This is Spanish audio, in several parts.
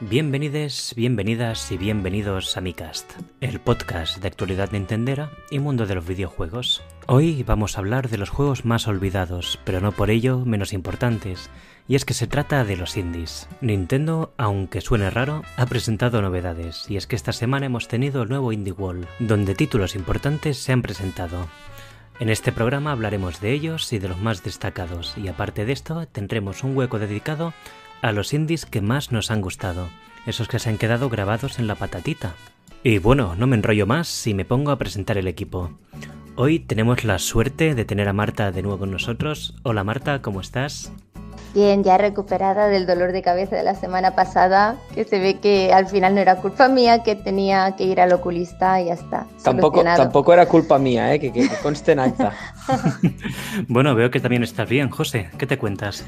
Bienvenides, bienvenidas y bienvenidos a MiCast, el podcast de actualidad nintendera y mundo de los videojuegos. Hoy vamos a hablar de los juegos más olvidados, pero no por ello menos importantes, y es que se trata de los indies. Nintendo, aunque suene raro, ha presentado novedades, y es que esta semana hemos tenido el nuevo Indie Wall, donde títulos importantes se han presentado. En este programa hablaremos de ellos y de los más destacados, y aparte de esto tendremos un hueco dedicado a los indies que más nos han gustado, esos que se han quedado grabados en la patatita. Y bueno, no me enrollo más y me pongo a presentar el equipo. Hoy tenemos la suerte de tener a Marta de nuevo con nosotros. Hola Marta, ¿cómo estás? Bien, ya recuperada del dolor de cabeza de la semana pasada, que se ve que al final no era culpa mía, que tenía que ir al oculista y ya está. Tampoco, tampoco era culpa mía, ¿eh? que, que conste en alta. bueno, veo que también estás bien, José. ¿Qué te cuentas?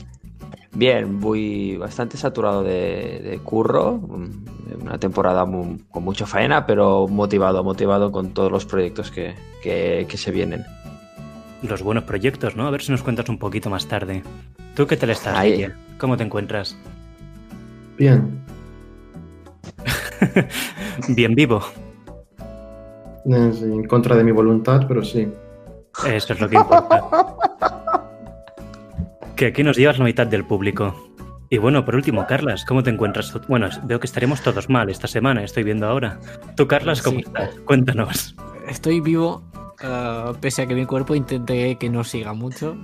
Bien, muy bastante saturado de, curro, mm, una temporada con mucha faena, pero motivado, motivado con todos los proyectos que, se vienen. Los buenos proyectos, ¿no? A ver si nos cuentas un poquito más tarde. ¿Tú qué tal estás, Ahí. ¿Cómo te encuentras? Bien. Bien vivo. Eh, en contra de mi voluntad, pero sí. Eso es lo que importa. que aquí nos llevas la mitad del público. Y bueno, por último, Carlas, ¿cómo te encuentras? Bueno, veo que estaremos todos mal esta semana, estoy viendo ahora. Tú, Carlas, ¿cómo estás? Cuéntanos. Estoy vivo, eh, pese a que mi cuerpo intente que no siga mucho.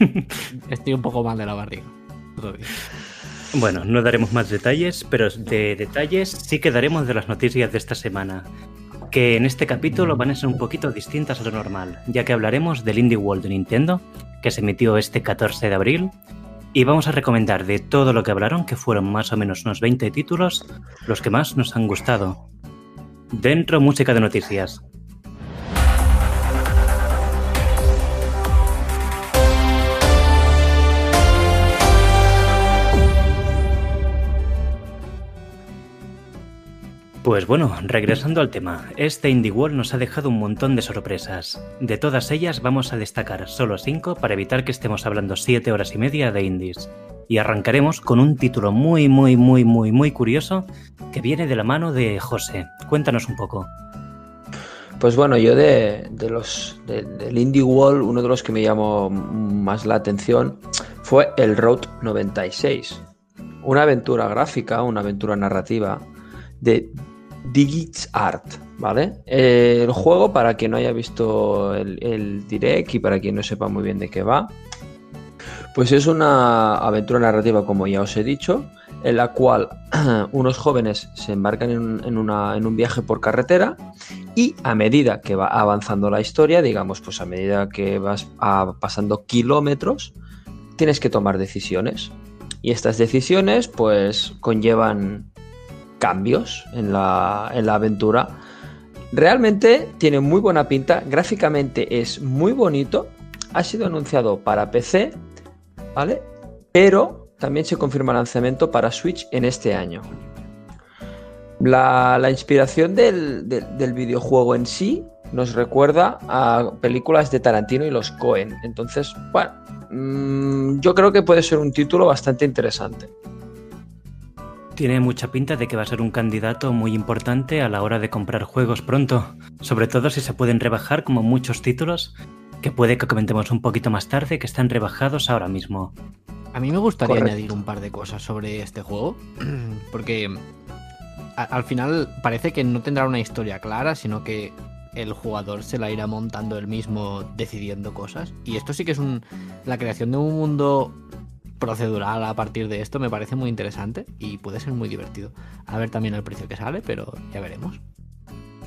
Eh, estoy un poco mal de la barriga. Bueno, no daremos más detalles, pero de detalles sí que daremos de las noticias de esta semana que en este capítulo van a ser un poquito distintas a lo normal, ya que hablaremos del Indie World de Nintendo, que se emitió este 14 de abril, y vamos a recomendar de todo lo que hablaron, que fueron más o menos unos 20 títulos, los que más nos han gustado. Dentro música de noticias. Pues bueno, regresando al tema, este Indie World nos ha dejado un montón de sorpresas. De todas ellas vamos a destacar solo 5 para evitar que estemos hablando 7 horas y media de indies. Y arrancaremos con un título muy, muy, muy, muy, muy curioso que viene de la mano de José. Cuéntanos un poco. Pues bueno, yo de, los del Indie World, uno de los que me llamó más la atención fue el Road 96. Una aventura gráfica, una aventura narrativa de Digits Art, ¿vale? El juego, para quien no haya visto el, direct y para quien no sepa muy bien de qué va, pues es una aventura narrativa, como ya os he dicho, en la cual unos jóvenes se embarcan en, un viaje por carretera y a medida que va avanzando la historia, digamos, pues a medida que vas pasando kilómetros, tienes que tomar decisiones. Y estas decisiones, pues, conllevan cambios en la, aventura. Realmente tiene muy buena pinta, gráficamente es muy bonito, ha sido anunciado para PC, ¿vale? Pero también se confirma el lanzamiento para Switch en este año. La, inspiración del, videojuego en sí nos recuerda a películas de Tarantino y los Cohen. Entonces, bueno, mm, yo creo que puede ser un título bastante interesante. Tiene mucha pinta de que va a ser un candidato muy importante a la hora de comprar juegos pronto, sobre todo si se pueden rebajar como muchos títulos, que puede que comentemos un poquito más tarde, que están rebajados ahora mismo. A mí me gustaría añadir un par de cosas sobre este juego, porque al final parece que no tendrá una historia clara, sino que el jugador se la irá montando él mismo decidiendo cosas. Y esto sí que es un, la creación de un mundo procedural a partir de esto me parece muy interesante y puede ser muy divertido. A ver también el precio que sale, pero ya veremos.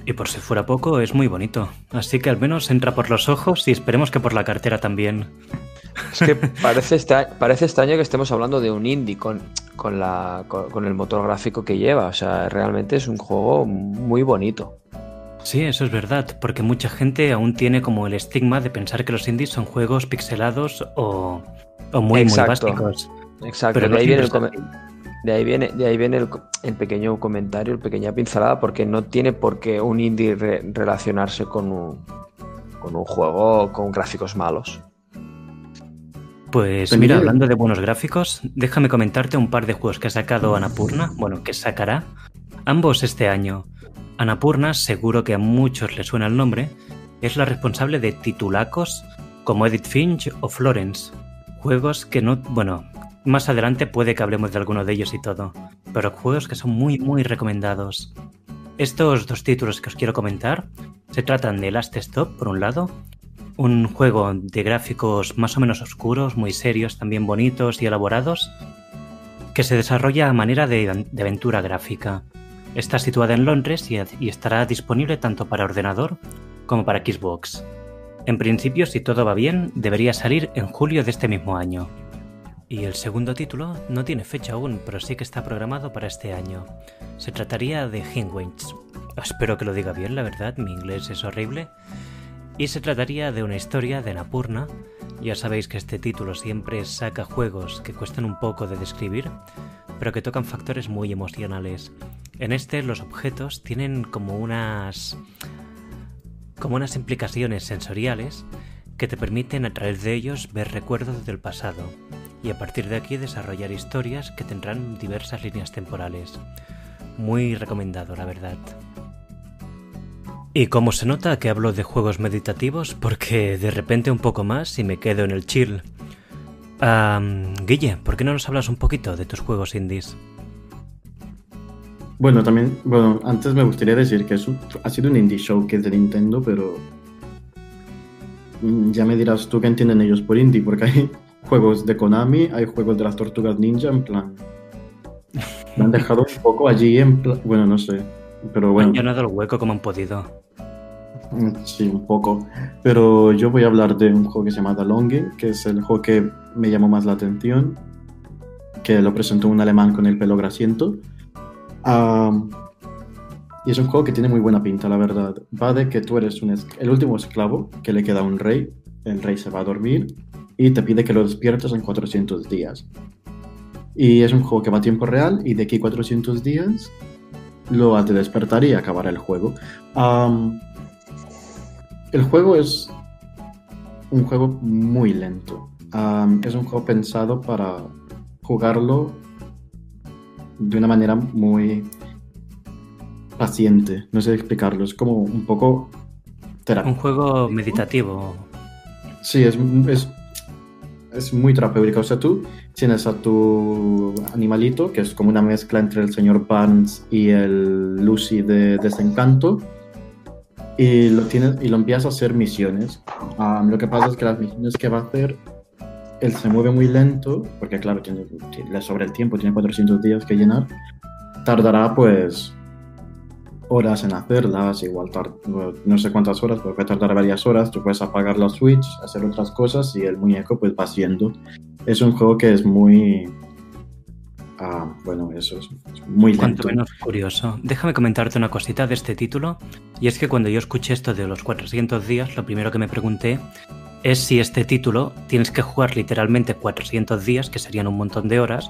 Y por si fuera poco, es muy bonito. Así que al menos entra por los ojos y esperemos que por la cartera también. Es que parece, parece extraño que estemos hablando de un indie con, con, la, con el motor gráfico que lleva. O sea, realmente es un juego muy bonito. Sí, eso es verdad, porque mucha gente aún tiene como el estigma de pensar que los indies son juegos pixelados o, o muy, muy básicos. Exacto, de, ahí viene el de ahí viene, de ahí viene el, pequeño comentario, el pequeña pincelada, porque no tiene por qué un indie relacionarse con un, con un juego con gráficos malos. Pues mira, hablando de buenos gráficos, déjame comentarte un par de juegos que ha sacado Anapurna, bueno, que sacará, ambos este año. Anapurna, seguro que a muchos les suena el nombre, es la responsable de titulacos como Edith Finch o Florence. Juegos que no, bueno, más adelante puede que hablemos de alguno de ellos y todo, pero juegos que son muy, muy recomendados. Estos dos títulos que os quiero comentar se tratan de Last Stop, por un lado, un juego de gráficos más o menos oscuros, muy serios, también bonitos y elaborados, que se desarrolla a manera de, aventura gráfica. Está situada en Londres y, estará disponible tanto para ordenador como para Xbox. En principio, si todo va bien, debería salir en julio de este mismo año. Y el segundo título no tiene fecha aún, pero sí que está programado para este año. Se trataría de Hingwings. Espero que lo diga bien, la verdad, mi inglés es horrible y se trataría de una historia de Napurna. Ya sabéis que este título siempre saca juegos que cuestan un poco de describir, pero que tocan factores muy emocionales. En este los objetos tienen como unas como unas implicaciones sensoriales que te permiten a través de ellos ver recuerdos del pasado y a partir de aquí desarrollar historias que tendrán diversas líneas temporales. Muy recomendado, la verdad. Y como se nota que hablo de juegos meditativos, porque de repente un poco más y me quedo en el chill. Guille, ¿por qué no nos hablas un poquito de tus juegos indies? Bueno, también, bueno, antes me gustaría decir que ha sido un indie show que es de Nintendo, pero mm, ya me dirás tú qué entienden ellos por indie, porque hay juegos de Konami, hay juegos de las Tortugas Ninja, en plan... Me han dejado un poco allí en plan... Bueno, no sé. Pero bueno. Han llenado el hueco como han podido. Mm, sí, un poco. Pero yo voy a hablar de un juego que se llama The Longing, que es el juego que me llamó más la atención, que lo presentó un alemán con el pelo grasiento. Y es un juego que tiene muy buena pinta, la verdad. Va de que tú eres un el último esclavo que le queda a un rey, el rey se va a dormir y te pide que lo despiertes en 400 días. Y es un juego que va a tiempo real y de aquí 400 días lo hace despertar y acabar el juego. el juego es un juego muy lento. es un juego pensado para jugarlo de una manera muy paciente. No sé explicarlo. Es como un poco Un juego meditativo. Sí, es, es, es muy terapéutico. O sea, tú tienes a tu animalito, que es como una mezcla entre el señor Barnes y el Lucy de Desencanto, y lo, tienes, y lo empiezas a hacer misiones. lo que pasa es que las misiones que va a hacer, él se mueve muy lento, porque claro, tiene, le sobra el tiempo, tiene 400 días que llenar, tardará pues horas en hacerlas, igual no sé cuántas horas, pero puede tardar varias horas, tú puedes apagar la Switch, hacer otras cosas y el muñeco pues va haciendo es un juego que es muy... Ah, bueno, eso es, muy lento. Cuanto menos curioso. Déjame comentarte una cosita de este título. Y es que cuando yo escuché esto de los 400 días, lo primero que me pregunté es si este título tienes que jugar literalmente 400 días, que serían un montón de horas,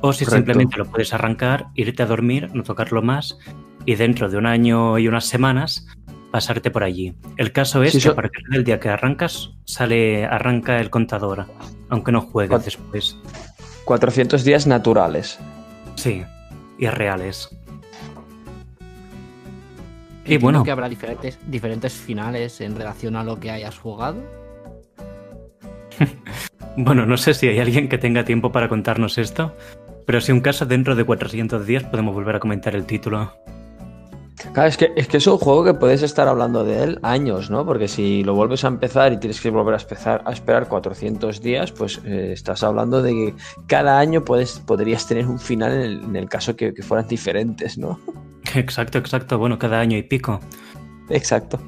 o si simplemente lo puedes arrancar, irte a dormir, no tocarlo más, y dentro de un año y unas semanas pasarte por allí. El caso es que a partir del día que arrancas, sale, arranca el contador, aunque no juegues después. 400 días naturales. Sí, y reales. Y, bueno. que habrá diferentes, diferentes finales en relación a lo que hayas jugado. bueno, no sé si hay alguien que tenga tiempo para contarnos esto, pero si un caso dentro de 400 días podemos volver a comentar el título. Claro, es que, es que es un juego que puedes estar hablando de él años, ¿no? Porque si lo vuelves a empezar y tienes que volver a, empezar, a esperar 400 días, pues eh, estás hablando de que cada año puedes, podrías tener un final en el, caso que, fueran diferentes, ¿no? Exacto, exacto. Bueno, cada año y pico. Exacto.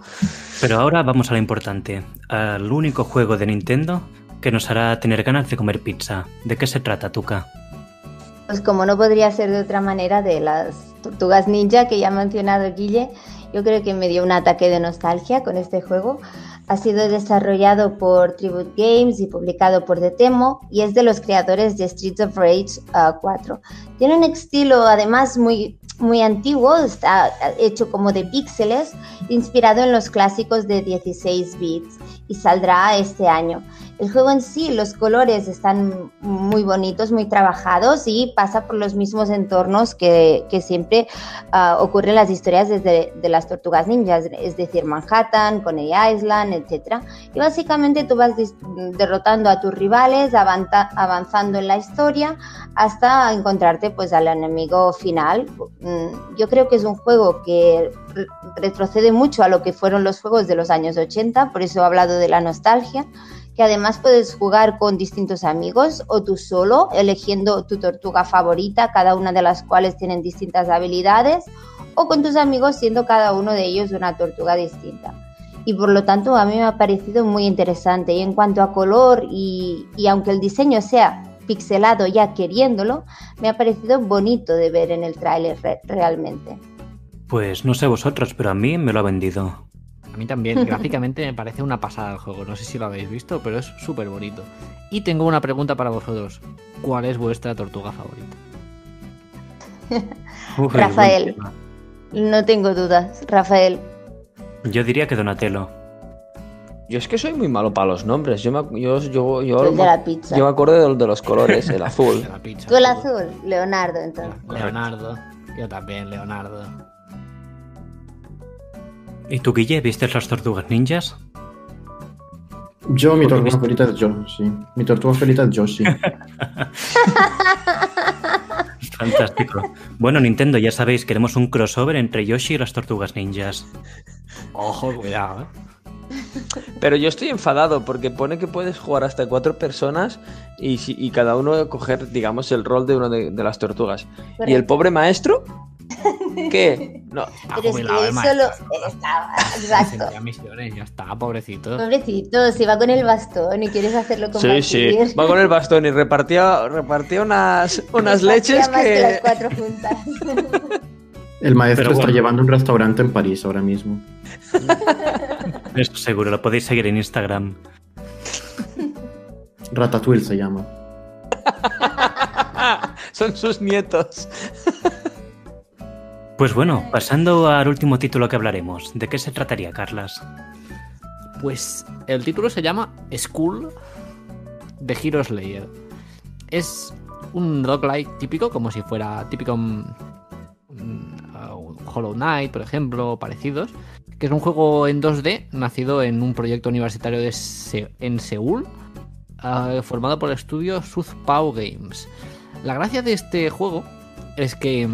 Pero ahora vamos a lo importante, al único juego de Nintendo que nos hará tener ganas de comer pizza. ¿De qué se trata, Tuca? Pues como no podría ser de otra manera, de las Tortugas Ninja que ya ha mencionado Guille, yo creo que me dio un ataque de nostalgia con este juego. Ha sido desarrollado por Tribute Games y publicado por Temo y es de los creadores de Streets of Rage 4. Ah, Tiene un estilo además muy, muy antiguo, está hecho como de píxeles, inspirado en los clásicos de 16 bits y saldrá este año. El juego en sí, los colores están muy bonitos, muy trabajados y pasa por los mismos entornos que, siempre uh, ocurren en las historias desde de las tortugas ninjas, es decir, Manhattan, Coney Island, etc. Y básicamente tú vas derrotando a tus rivales, avanzando en la historia hasta encontrarte pues al enemigo final. Mm, yo creo que es un juego que retrocede mucho a lo que fueron los juegos de los años 80, por eso he hablado de la nostalgia, que además puedes jugar con distintos amigos o tú solo, eligiendo tu tortuga favorita, cada una de las cuales tienen distintas habilidades, o con tus amigos siendo cada uno de ellos una tortuga distinta. Y por lo tanto a mí me ha parecido muy interesante. Y en cuanto a color y, y aunque el diseño sea pixelado ya queriéndolo, me ha parecido bonito de ver en el tráiler re realmente. Pues no sé vosotros, pero a mí me lo ha vendido. A mí también, gráficamente me parece una pasada el juego. No sé si lo habéis visto, pero es súper bonito. Y tengo una pregunta para vosotros. ¿Cuál es vuestra tortuga favorita? Uf, Rafael. No tengo dudas, Rafael. Yo diría que Donatello. Yo es que soy muy malo para los nombres. Yo me, yo, yo, yo, el de la pizza. yo me acuerdo de, de los colores, el azul. Pizza, Tú el azul, Leonardo, entonces. Leonardo. Yo también, Leonardo. ¿Y tú, Guille, viste las tortugas ninjas? Yo, mi tortuga favorita es yo, sí. Mi tortuga favorita es Yoshi. Fantástico. Bueno, Nintendo, ya sabéis, queremos un crossover entre Yoshi y las tortugas ninjas. Ojo, cuidado, ¿eh? Pero yo estoy enfadado porque pone que puedes jugar hasta cuatro personas y, y cada uno coger, digamos, el rol de una de, de las tortugas. Correcto. ¿Y el pobre maestro? ¿Qué? No. Está Pero es que el eso maestro. lo... Está, exacto. Misiones, ya está, pobrecito. Pobrecito, si va con el bastón y quieres hacerlo Sí, compartir. sí. Va con el bastón y repartía, repartía unas, unas leches Más que las que... cuatro juntas. El maestro está llevando un restaurante en París ahora mismo. Eso seguro, lo podéis seguir en Instagram. Ratatouille se llama. Son sus nietos. Pues bueno, pasando al último título que hablaremos. ¿De qué se trataría, Carlas? Pues el título se llama School de Hero Slayer. Es un roguelike típico, como si fuera típico mm, mm, Hollow Knight, por ejemplo, parecidos, que es un juego en 2D nacido en un proyecto universitario en Seúl, uh, formado por el estudio Pao Games. La gracia de este juego es que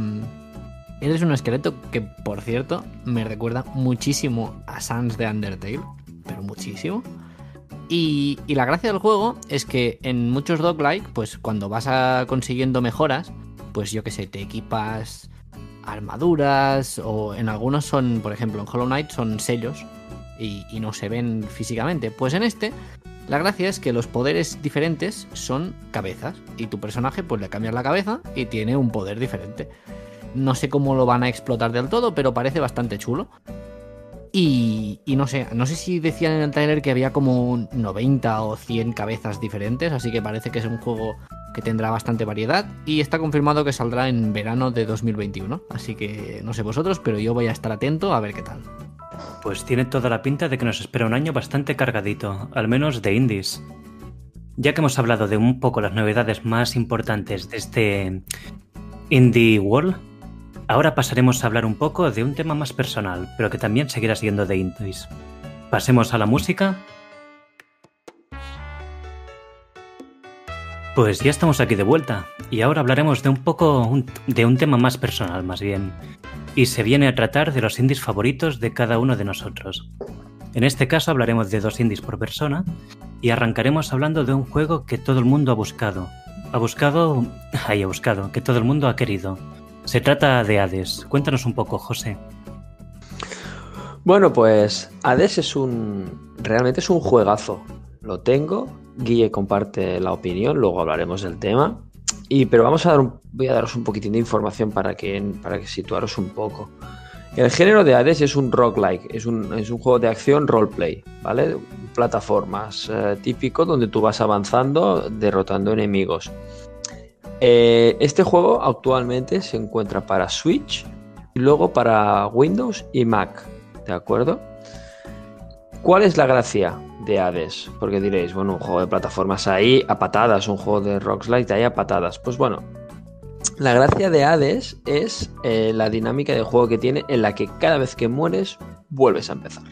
mm, eres un esqueleto que, por cierto, me recuerda muchísimo a Sans de Undertale, pero muchísimo. Y, la gracia del juego es que en muchos roguelike, pues cuando vas a consiguiendo mejoras, pues yo que sé, te equipas armaduras o en algunos son, por ejemplo, en Hollow Knight son sellos y, y no se ven físicamente. Pues en este, la gracia es que los poderes diferentes son cabezas y tu personaje pues le cambias la cabeza y tiene un poder diferente. No sé cómo lo van a explotar del todo, pero parece bastante chulo. Y, y no sé, no sé si decían en el trailer que había como 90 o 100 cabezas diferentes, así que parece que es un juego que tendrá bastante variedad y está confirmado que saldrá en verano de 2021. Así que no sé vosotros, pero yo voy a estar atento a ver qué tal. Pues tiene toda la pinta de que nos espera un año bastante cargadito, al menos de indies. Ya que hemos hablado de un poco las novedades más importantes de este Indie World, ahora pasaremos a hablar un poco de un tema más personal, pero que también seguirá siendo de indies. Pasemos a la música. Pues ya estamos aquí de vuelta, y ahora hablaremos de un poco de un tema más personal, más bien. Y se viene a tratar de los indies favoritos de cada uno de nosotros. En este caso hablaremos de dos indies por persona y arrancaremos hablando de un juego que todo el mundo ha buscado. Ha buscado... Ay, ha buscado, que todo el mundo ha querido. Se trata de Hades. Cuéntanos un poco, José. Bueno, pues Hades es un. Realmente es un juegazo. Lo tengo. Guille comparte la opinión, luego hablaremos del tema. Y, pero vamos a dar un- voy a daros un poquitín de información para que, para que situaros un poco. El género de Hades es un roguelike, es un, es un juego de acción roleplay, ¿vale? Plataformas eh, típico donde tú vas avanzando derrotando enemigos. Eh, este juego actualmente se encuentra para Switch y luego para Windows y Mac, ¿de acuerdo? ¿Cuál es la gracia? de Hades. Porque diréis, bueno, un juego de plataformas ahí a patadas, un juego de roguelike ahí a patadas. Pues bueno, la gracia de Hades es eh, la dinámica de juego que tiene en la que cada vez que mueres vuelves a empezar.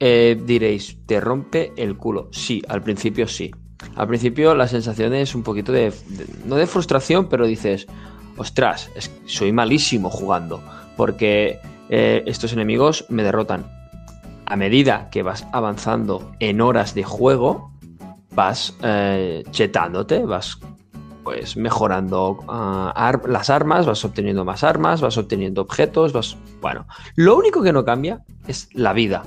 Eh, diréis, ¿te rompe el culo? Sí, al principio sí. Al principio la sensación es un poquito de, no de frustración, pero dices, ostras, soy malísimo jugando, porque eh, estos enemigos me derrotan. A medida que vas avanzando en horas de juego, vas eh, chetándote, vas pues mejorando ah, las armas, vas obteniendo más armas, vas obteniendo objetos, vas... Bueno, lo único que no cambia es la vida.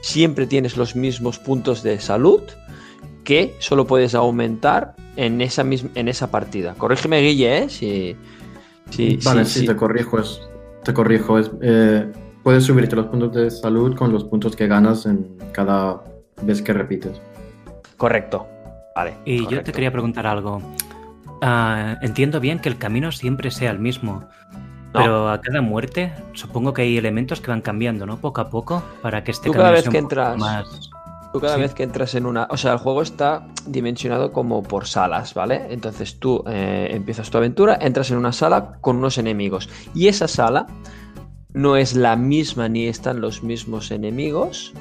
Siempre tienes los mismos puntos de salud que solo puedes aumentar en esa, misma, en esa partida. Corrígeme, Guille, ¿eh? Si, vale, sí, te corrijo. Es, te corrijo. Es, eh, puedes subirte los puntos de salud con los puntos que ganas en cada vez que repites. Correcto. Vale. Y yo te quería preguntar algo. Ah, entiendo bien que el camino siempre sea el mismo. Pero a cada muerte, supongo que hay elementos que van cambiando, ¿no? Poco a poco, para que este Tú cada vez que entras, más... Tú cada vez que entras en una... O sea, el juego está dimensionado como por salas, ¿vale? Entonces tú eh, empiezas tu aventura, entras en una sala con unos enemigos. Y esa sala no es la misma ni están los mismos enemigos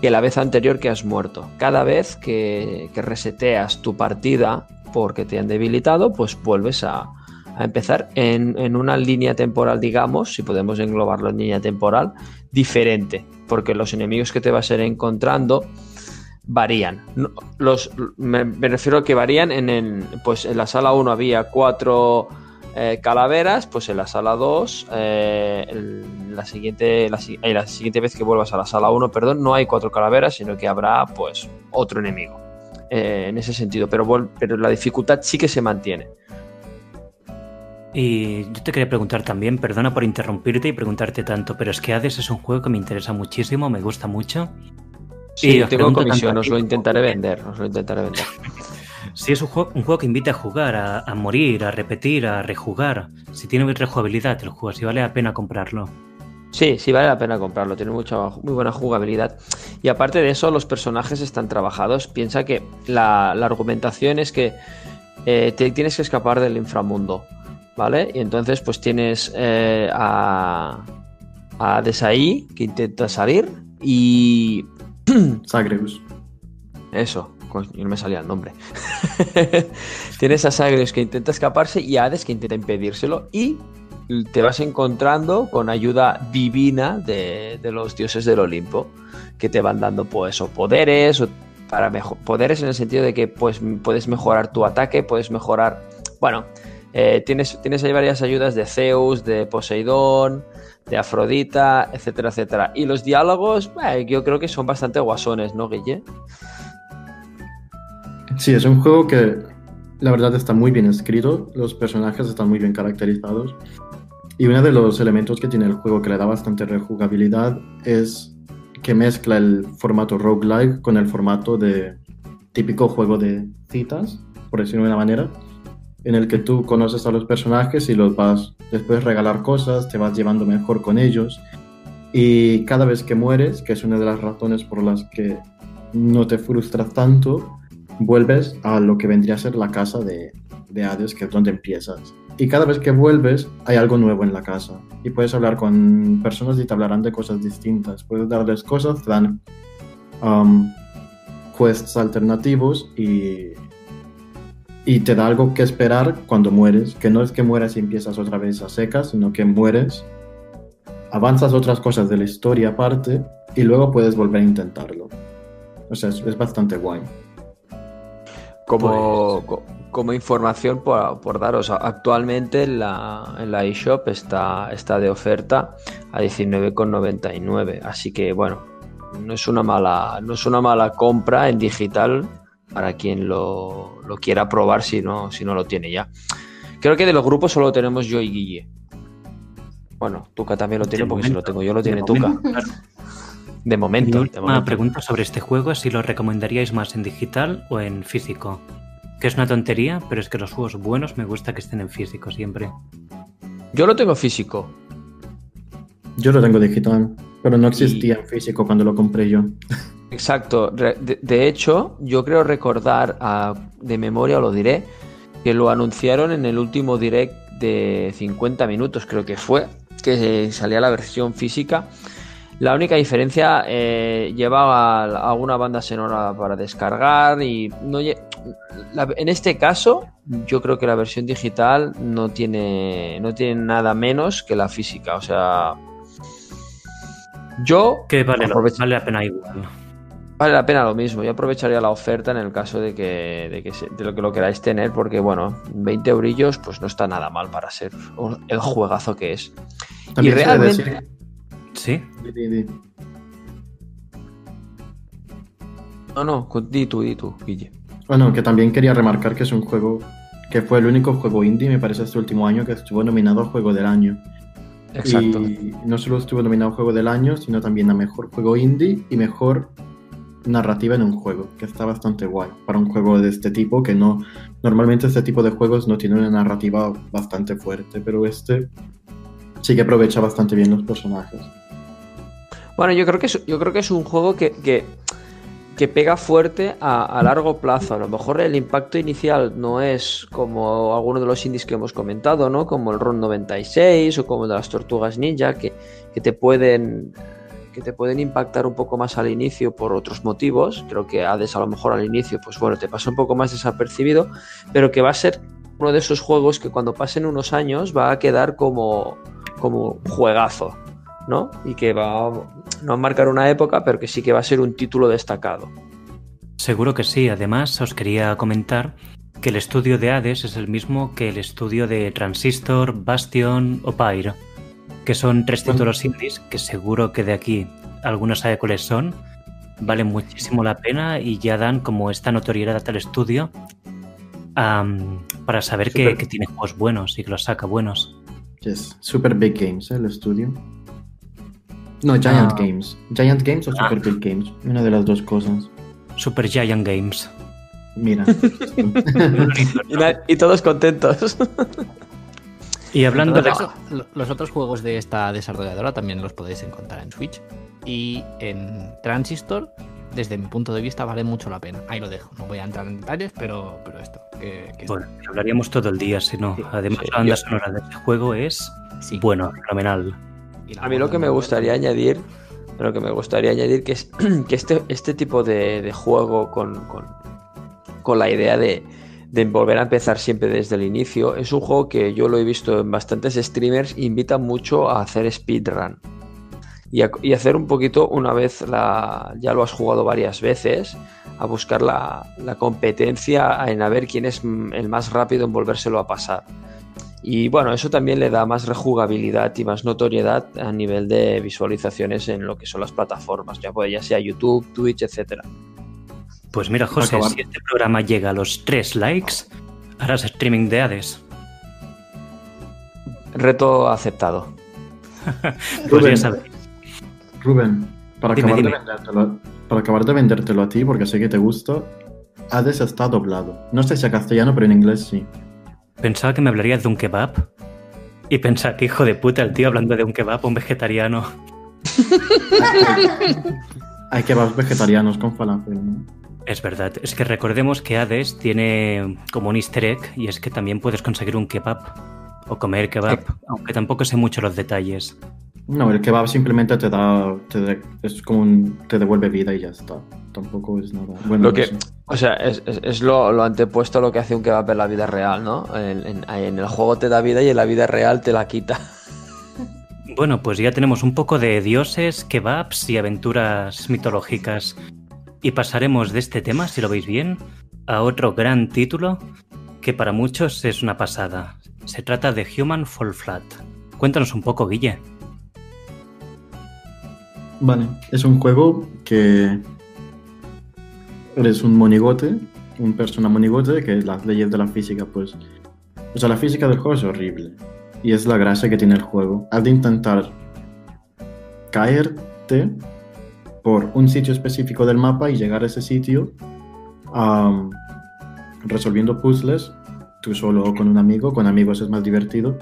que la vez anterior que has muerto. Cada vez que, reseteas tu partida porque te han debilitado, pues vuelves a, empezar en, en, una línea temporal, digamos, si podemos englobarlo en línea temporal, diferente porque los enemigos que te vas a ir encontrando varían. Los, me, refiero a que varían en, el, pues en la sala 1 había cuatro eh, calaveras, pues en la sala 2, eh, la, siguiente, la, eh, la, siguiente vez que vuelvas a la sala 1, perdón, no hay cuatro calaveras, sino que habrá pues otro enemigo. en ese sentido, pero, pero la dificultad sí que se mantiene. Y yo te quería preguntar también, perdona por interrumpirte y preguntarte tanto, pero es que Hades es un juego que me interesa muchísimo, me gusta mucho. Sí, y tengo comisión, os lo intentaré vender, os lo intentaré vender. Sí, es un juego, un juego que invita a jugar, a, morir, a repetir, a rejugar. Si tiene rejugabilidad el juego, si vale la pena comprarlo. Sí, sí vale la pena comprarlo, tiene mucha, muy buena jugabilidad. Y aparte de eso, los personajes están trabajados. Piensa que la, argumentación es que eh, te tienes que escapar del inframundo. ¿Vale? Y entonces pues tienes eh, a, a Desaí que intenta salir y... Sagreus. Eso, no me salía el nombre. tienes a Sagreus que intenta escaparse y a Hades que intenta impedírselo y te vas encontrando con ayuda divina de, los dioses del Olimpo que te van dando pues o poderes o para poderes en el sentido de que pues, puedes mejorar tu ataque, puedes mejorar, bueno, eh, tienes, tienes ahí varias ayudas de Zeus, de Poseidón, de Afrodita, etcétera, etcétera. Y los diálogos, yo creo que son bastante guasones, ¿no, Guille? Sí, es un juego que la verdad está muy bien escrito, los personajes están muy bien caracterizados. Y uno de los elementos que tiene el juego que le da bastante rejugabilidad es que mezcla el formato roguelike con el formato de típico juego de citas, por decirlo de una manera en el que tú conoces a los personajes y los vas después regalar cosas, te vas llevando mejor con ellos. Y cada vez que mueres, que es una de las razones por las que no te frustras tanto, vuelves a lo que vendría a ser la casa de, de Hades, que es donde empiezas. Y cada vez que vuelves, hay algo nuevo en la casa. Y puedes hablar con personas y te hablarán de cosas distintas. Puedes darles cosas, te dan um, quests alternativos y y te da algo que esperar cuando mueres, que no es que mueras y empiezas otra vez a secas, sino que mueres, avanzas otras cosas de la historia aparte y luego puedes volver a intentarlo. O sea, es, bastante guay. Como, pues como información por, daros, actualmente en la, en la eShop está, está de oferta a 19,99. Así que bueno, no es una mala, no es una mala compra en digital para quien lo, quiera probar si no, si no lo tiene ya. Creo que de los grupos solo tenemos yo y Guille. Bueno, Tuca también lo tiene porque si lo tengo yo lo tiene Tuca. De momento. Una pregunta sobre este juego, si lo recomendaríais más en digital o en físico. Que es una tontería, pero es que los juegos buenos me gusta que estén en físico siempre. Yo lo tengo físico. Yo lo tengo digital. Pero no existía en físico cuando lo compré yo. Exacto. De, hecho, yo creo recordar de memoria, lo diré, que lo anunciaron en el último direct de 50 minutos, creo que fue, que salía la versión física. La única diferencia eh, llevaba alguna banda sonora para descargar y no en este caso yo creo que la versión digital no tiene no tiene nada menos que la física, o sea, yo que vale, vale la pena igual. Vale la pena lo mismo. Yo aprovecharía la oferta en el caso de que, de, que de lo que lo queráis tener, porque bueno, 20 eurillos pues no está nada mal para ser el juegazo que es. y realmente... ¿Sí? No, no, di tú, di tú, Guille. Bueno, que también quería remarcar que es un juego que fue el único juego indie, me parece, este último año que estuvo nominado a Juego del Año. Exacto. Y no solo estuvo nominado a Juego del Año, sino también a Mejor Juego Indie y Mejor Narrativa en un juego, que está bastante guay para un juego de este tipo, que no... Normalmente este tipo de juegos no tiene una narrativa bastante fuerte, pero este sí que aprovecha bastante bien los personajes. Bueno, yo creo que es, yo creo que es un juego que, que, pega fuerte a, largo plazo. A lo mejor el impacto inicial no es como algunos de los indies que hemos comentado, ¿no? Como el RON 96 o como el de las Tortugas Ninja, que, que te pueden que te pueden impactar un poco más al inicio por otros motivos. Creo que Hades a lo mejor al inicio, pues bueno, te pasa un poco más desapercibido, pero que va a ser uno de esos juegos que cuando pasen unos años va a quedar como, como juegazo. ¿no? Y que va no a marcar una época, pero que sí que va a ser un título destacado. Seguro que sí. Además, os quería comentar que el estudio de Hades es el mismo que el estudio de Transistor, Bastion o Pyre, que son tres títulos indies que seguro que de aquí algunos sabe cuáles son. Valen muchísimo la pena y ya dan como esta notoriedad al estudio para saber que, tiene juegos buenos y que los saca buenos. es Super Big Games, ¿eh? el estudio. No, Giant ah. Games. Giant Games o ah. Super Big Games. Una de las dos cosas. Super Giant Games. Mira. y, todos contentos. y hablando de eso, los otros juegos de esta desarrolladora también los podéis encontrar en Switch. Y en Transistor, desde mi punto de vista, vale mucho la pena. Ahí lo dejo. No voy a entrar en detalles, pero, pero esto. bueno, hablaríamos todo el día, si no. Además, la banda sonora de este juego es bueno, fenomenal. A mí lo que me gustaría añadir, lo que me gustaría añadir que es que este, este tipo de, juego con, con, la idea de, volver a empezar siempre desde el inicio, es un juego que yo lo he visto en bastantes streamers, invita mucho a hacer speedrun. Y, y hacer un poquito, una vez la, ya lo has jugado varias veces, a buscar la, competencia en a ver quién es el más rápido en volvérselo a pasar. Y bueno, eso también le da más rejugabilidad y más notoriedad a nivel de visualizaciones en lo que son las plataformas, ya, ya sea YouTube, Twitch, etcétera. Pues mira, José, si este programa llega a los 3 likes, harás streaming de Hades. Reto aceptado. pues Rubén, ya Rubén, para, acabar De para acabar de vendértelo a ti, porque sé que te gusta, Hades está doblado. No sé si a castellano, pero en inglés sí. Pensaba que me hablarías de un kebab. Y pensaba que hijo de puta el tío hablando de un kebab, un vegetariano. Hay kebabs vegetarianos con falafel, ¿no? Es verdad, es que recordemos que Hades tiene como un easter egg y es que también puedes conseguir un kebab o comer kebab, aunque tampoco sé mucho los detalles. No, el kebab simplemente te da, es como un, te devuelve vida y ya está. Tampoco es nada. Bueno, lo que, o sea, es, lo, antepuesto a lo que hace un kebab en la vida real, ¿no? En, el juego te da vida y en la vida real te la quita. Bueno, pues ya tenemos un poco de dioses, kebabs y aventuras mitológicas. Y pasaremos de este tema, si lo veis bien, a otro gran título que para muchos es una pasada. Se trata de Human Fall Flat. Cuéntanos un poco, Guille. Vale, es un juego que eres un monigote, un persona monigote, que las leyes de la física, pues... O sea, la física del juego es horrible. Y es la gracia que tiene el juego. Has de intentar caerte por un sitio específico del mapa y llegar a ese sitio resolviendo puzzles, tú solo o con un amigo, con amigos es más divertido,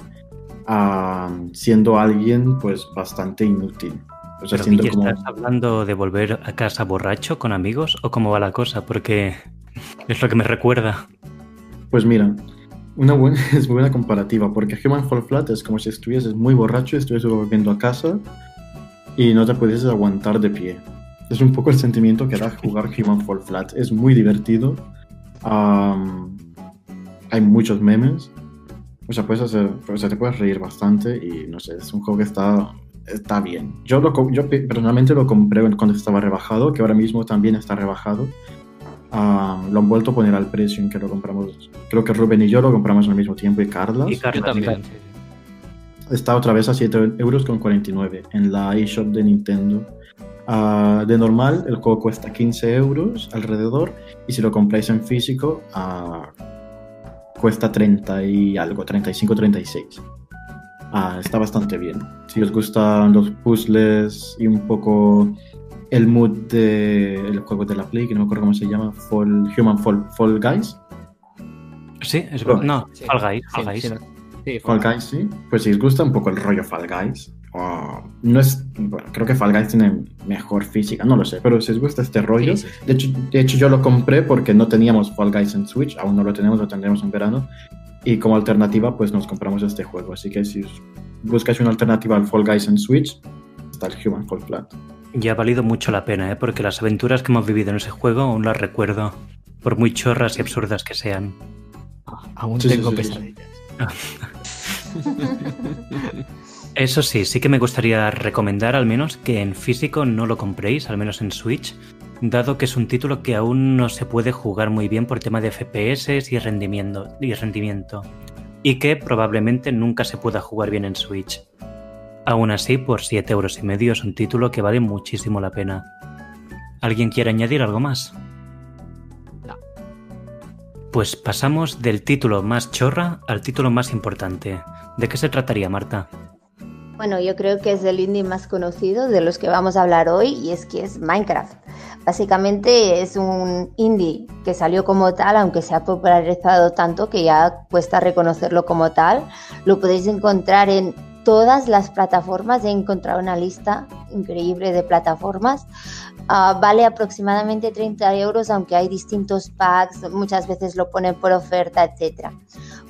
siendo alguien pues bastante inútil Pues Pero ¿estás hablando de volver a casa borracho con amigos o cómo va la cosa? Porque es lo que me recuerda. Pues mira, una buena, es buena comparativa, porque Human Fall Flat es como si estuvieses muy borracho y estuvieses volviendo a casa y no te pudieses aguantar de pie. Es un poco el sentimiento que da jugar Human Fall Flat. Es muy divertido. hay muchos memes. O sea, puedes hacer, o sea, te puedes reír bastante y no sé, es un juego que está, está bien. Yo, lo, yo personalmente lo compré cuando estaba rebajado, que ahora mismo también está rebajado. lo han vuelto a poner al precio en que lo compramos. Creo que Rubén y yo lo compramos al mismo tiempo y Carla. Y Carla también. Está otra vez a 7 euros con 49 en la eShop de Nintendo. Ah, de normal, el juego cuesta 15 euros alrededor y si lo compráis en físico, uh, cuesta 30 y algo, 35, 36. Uh, está bastante bien. Si os gustan los puzzles y un poco el mood del juego de la Play, que no me acuerdo cómo se llama, Fall, Human Fall, Fall Guys. Sí, es verdad. No, Fall Guys. Fall Guys. Sí, Fall Guys, sí. Pues si os gusta un poco el rollo Fall Guys, no es, bueno, creo que Fall Guys tiene mejor física, no lo sé, pero si os gusta este rollo, De, hecho, de hecho yo lo compré porque no teníamos Fall Guys en Switch, aún no lo tenemos, lo tendremos en verano, y como alternativa pues nos compramos este juego, así que si buscáis una alternativa al Fall Guys en Switch, está el Human Fall Flat. Y ha valido mucho la pena, ¿eh? porque las aventuras que hemos vivido en ese juego aún las recuerdo, por muy chorras y absurdas que sean. aún tengo pesadillas. Eso sí, sí que me gustaría recomendar al menos que en físico no lo compréis, al menos en Switch, dado que es un título que aún no se puede jugar muy bien por tema de FPS y rendimiento, y rendimiento, y que probablemente nunca se pueda jugar bien en Switch. Aún así, por 7 euros y medio es un título que vale muchísimo la pena. ¿Alguien quiere añadir algo más? Pues pasamos del título más chorra al título más importante. ¿De qué se trataría, Marta? Bueno, yo creo que es el indie más conocido de los que vamos a hablar hoy y es que es Minecraft. Básicamente es un indie que salió como tal, aunque se ha popularizado tanto que ya cuesta reconocerlo como tal. Lo podéis encontrar en todas las plataformas. He encontrado una lista increíble de plataformas. Ah, vale aproximadamente 30 euros, aunque hay distintos packs, muchas veces lo ponen por oferta, etc.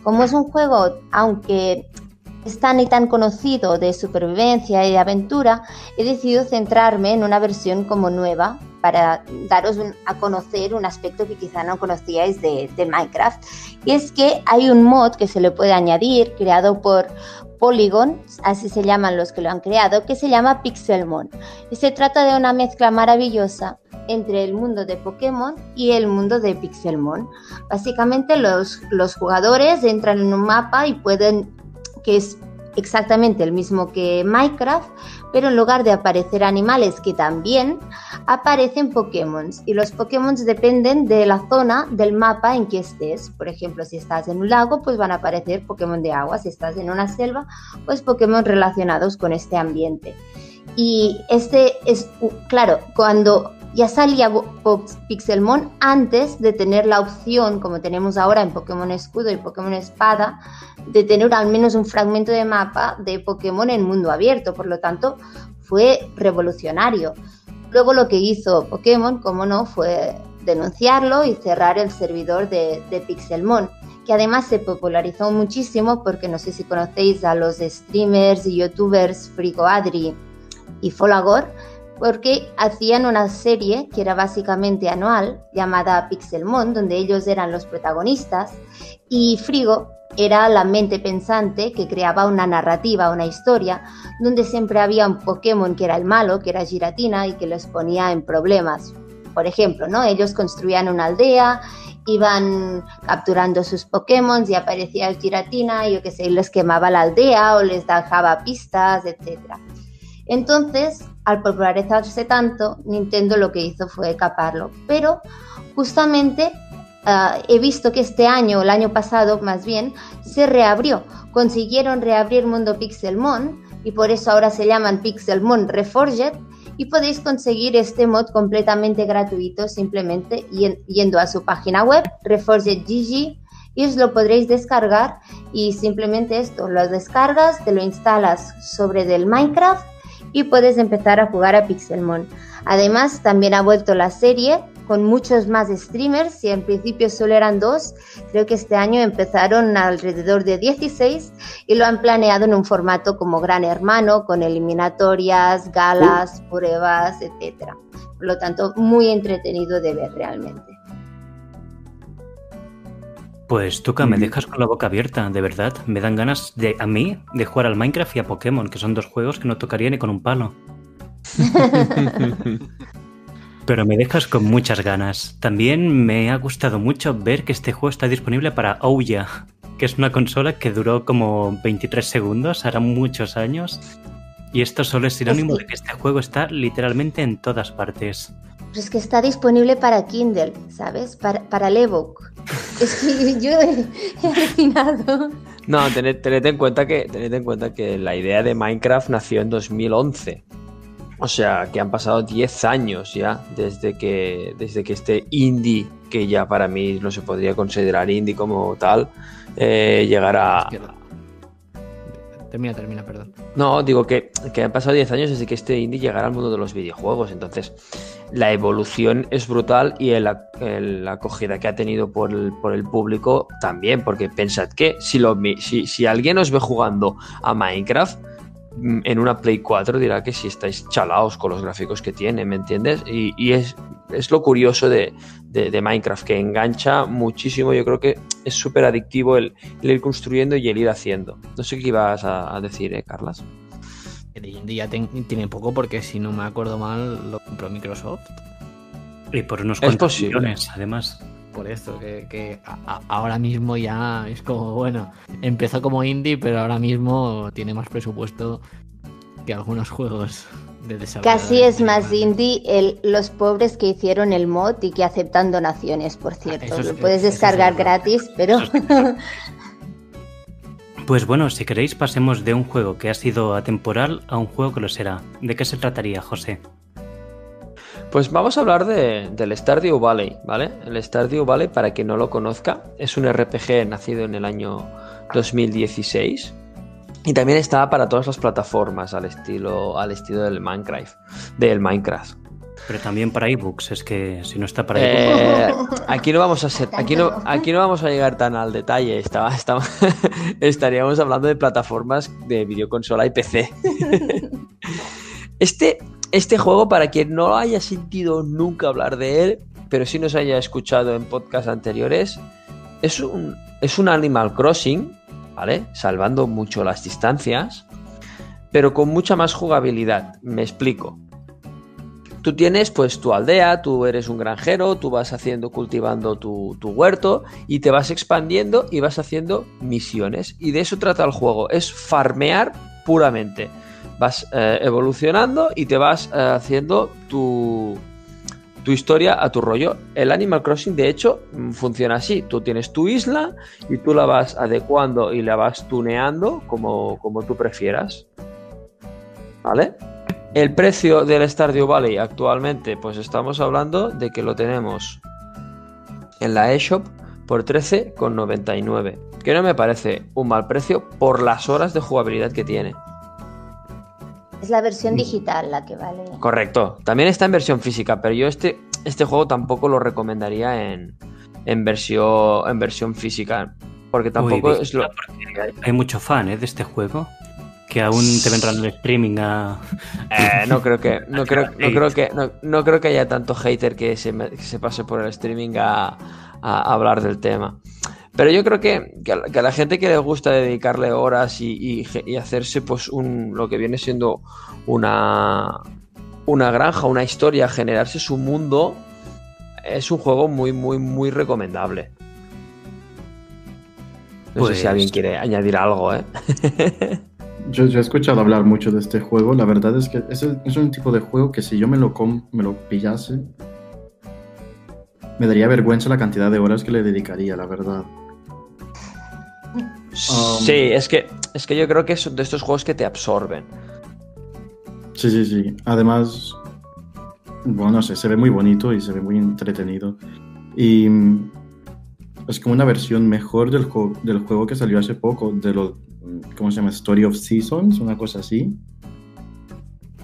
Como es un juego, aunque es tan y tan conocido de supervivencia y de aventura, he decidido centrarme en una versión como nueva para daros a conocer un aspecto que quizá no conocíais de, Minecraft. Y es que hay un mod que se le puede añadir, creado por Polygon, así se llaman los que lo han creado, que se llama Pixelmon. Y se trata de una mezcla maravillosa entre el mundo de Pokémon y el mundo de Pixelmon. Básicamente los, los jugadores entran en un mapa y pueden que es exactamente el mismo que Minecraft, pero en lugar de aparecer animales que también aparecen Pokémon y los Pokémon dependen de la zona del mapa en que estés. Por ejemplo, si estás en un lago, pues van a aparecer Pokémon de agua, si estás en una selva, pues Pokémon relacionados con este ambiente. Y este es, claro, cuando ya salía Pixelmon antes de tener la opción, como tenemos ahora en Pokémon Escudo y Pokémon Espada, de tener al menos un fragmento de mapa de Pokémon en mundo abierto. Por lo tanto, fue revolucionario. Luego lo que hizo Pokémon, como no, fue denunciarlo y cerrar el servidor de, de Pixelmon, que además se popularizó muchísimo porque no sé si conocéis a los streamers y youtubers Frigo Adri y Folagor, porque hacían una serie que era básicamente anual llamada Pixelmon, donde ellos eran los protagonistas y Frigo era la mente pensante que creaba una narrativa, una historia, donde siempre había un Pokémon que era el malo, que era Giratina y que los ponía en problemas. Por ejemplo, ¿no? Ellos construían una aldea, iban capturando sus Pokémon y aparecía Giratina y yo qué sé, les quemaba la aldea o les dejaba pistas, etc. Entonces, al popularizarse tanto, Nintendo lo que hizo fue caparlo. Pero justamente Ah, he visto que este año, el año pasado más bien, se reabrió. Consiguieron reabrir Mundo Pixelmon y por eso ahora se llaman Pixelmon Reforged y podéis conseguir este mod completamente gratuito simplemente yendo a su página web reforged.gg y os lo podréis descargar y simplemente esto, lo descargas, te lo instalas sobre del Minecraft y puedes empezar a jugar a Pixelmon. Además, también ha vuelto la serie con muchos más streamers, si en principio solo eran dos, creo que este año empezaron alrededor de 16 y lo han planeado en un formato como Gran Hermano, con eliminatorias, galas, pruebas, etc. Por lo tanto, muy entretenido de ver realmente. Pues Tuca, me dejas con la boca abierta, de verdad. Me dan ganas de a mí de jugar al Minecraft y a Pokémon, que son dos juegos que no tocaría ni con un palo. Pero me dejas con muchas ganas. También me ha gustado mucho ver que este juego está disponible para Ouya, que es una consola que duró como 23 segundos, hará muchos años. Y esto solo es sinónimo de que este juego está literalmente en todas partes. Pues es que está disponible para Kindle, ¿sabes? Para, para el ebook. Es que yo he, alucinado. No, tened, tened, en cuenta que, tened en cuenta que la idea de Minecraft nació en 2011. O sea, que han pasado 10 años ya desde que, desde que este indie, que ya para mí no se podría considerar indie como tal, eh, llegara... Termina, termina, perdón. No, digo que, que han pasado 10 años desde que este indie llegara al mundo de los videojuegos. Entonces, la evolución es brutal y la acogida que ha tenido por el, por el, público también. Porque pensad que si, lo, si, si alguien os ve jugando a Minecraft en una Play 4 dirá que si estáis chalaos con los gráficos que tiene, ¿me entiendes? Y, es, lo curioso de, Minecraft, que engancha muchísimo. Yo creo que es súper adictivo el, ir construyendo y el ir haciendo. No sé qué ibas a, decir, ¿eh, Carlas? El ya tiene poco porque si no me acuerdo mal lo compró Microsoft. Y por unos cuantos millones, además por eso, que, ahora mismo ya es como, bueno, empezó como indie, pero ahora mismo tiene más presupuesto que algunos juegos de desarrollo. Casi es más indie el, los pobres que hicieron el mod y que aceptan donaciones, por ah, cierto. Lo puedes descargar gratis, pero... Pues bueno, si queréis pasemos de un juego que ha sido atemporal a un juego que lo será. ¿De qué se trataría, José? Pues vamos a hablar de, del Stardew Valley, ¿vale? El Stardew Valley, para quien no lo conozca, es un RPG nacido en el año 2016 y también está para todas las plataformas al estilo, al estilo del Minecraft, del Minecraft. Pero también para ebooks, es que si no está para eh, ebooks. aquí no vamos a ser, aquí no, aquí no vamos a llegar tan al detalle. Estaba, estaba, estaríamos hablando de plataformas de videoconsola y PC. Este este juego, para quien no haya sentido nunca hablar de él, pero sí nos haya escuchado en podcasts anteriores, es un, es un Animal Crossing, ¿vale? Salvando mucho las distancias, pero con mucha más jugabilidad. Me explico. Tú tienes pues tu aldea, tú eres un granjero, tú vas haciendo, cultivando tu, tu, huerto y te vas expandiendo y vas haciendo misiones. Y de eso trata el juego, es farmear puramente vas eh, evolucionando y te vas eh, haciendo tu, tu historia a tu rollo. El Animal Crossing, de hecho, mm, funciona así. Tú tienes tu isla y tú la vas adecuando y la vas tuneando como, como tú prefieras. ¿Vale? El precio del Stardew Valley actualmente, pues estamos hablando de que lo tenemos en la eShop por 13,99. Que no me parece un mal precio por las horas de jugabilidad que tiene. Es la versión mm. digital la que vale. Correcto. También está en versión física, pero yo este, este juego tampoco lo recomendaría en, en, versión, en versión física. Porque tampoco es lo. Hay mucho fan ¿eh? de este juego que aún te vendrán el streaming a. Eh, no creo que. No creo, no creo que. No, creo que haya tanto hater que se, se pase por el streaming a, a, hablar del tema. Pero yo creo que, que, a, la gente que le gusta dedicarle horas y, y, hacerse pues un, lo que viene siendo una, una granja, una historia, generarse su mundo, es un juego muy, muy, muy recomendable. No sé si alguien pues quiere añadir algo, ¿eh? yo, he escuchado hablar mucho de este juego. La verdad es que es, es un tipo de juego que si yo me lo, me lo pillase, me daría vergüenza la cantidad de horas que le dedicaría, la verdad. Sí, es que, es que yo creo que son de estos juegos que te absorben. Sí, sí, sí. Además, bueno, no sé, se ve muy bonito y se ve muy entretenido. Y es como una versión mejor del, del juego que salió hace poco, de los, ¿cómo se llama? Story of Seasons, una cosa así.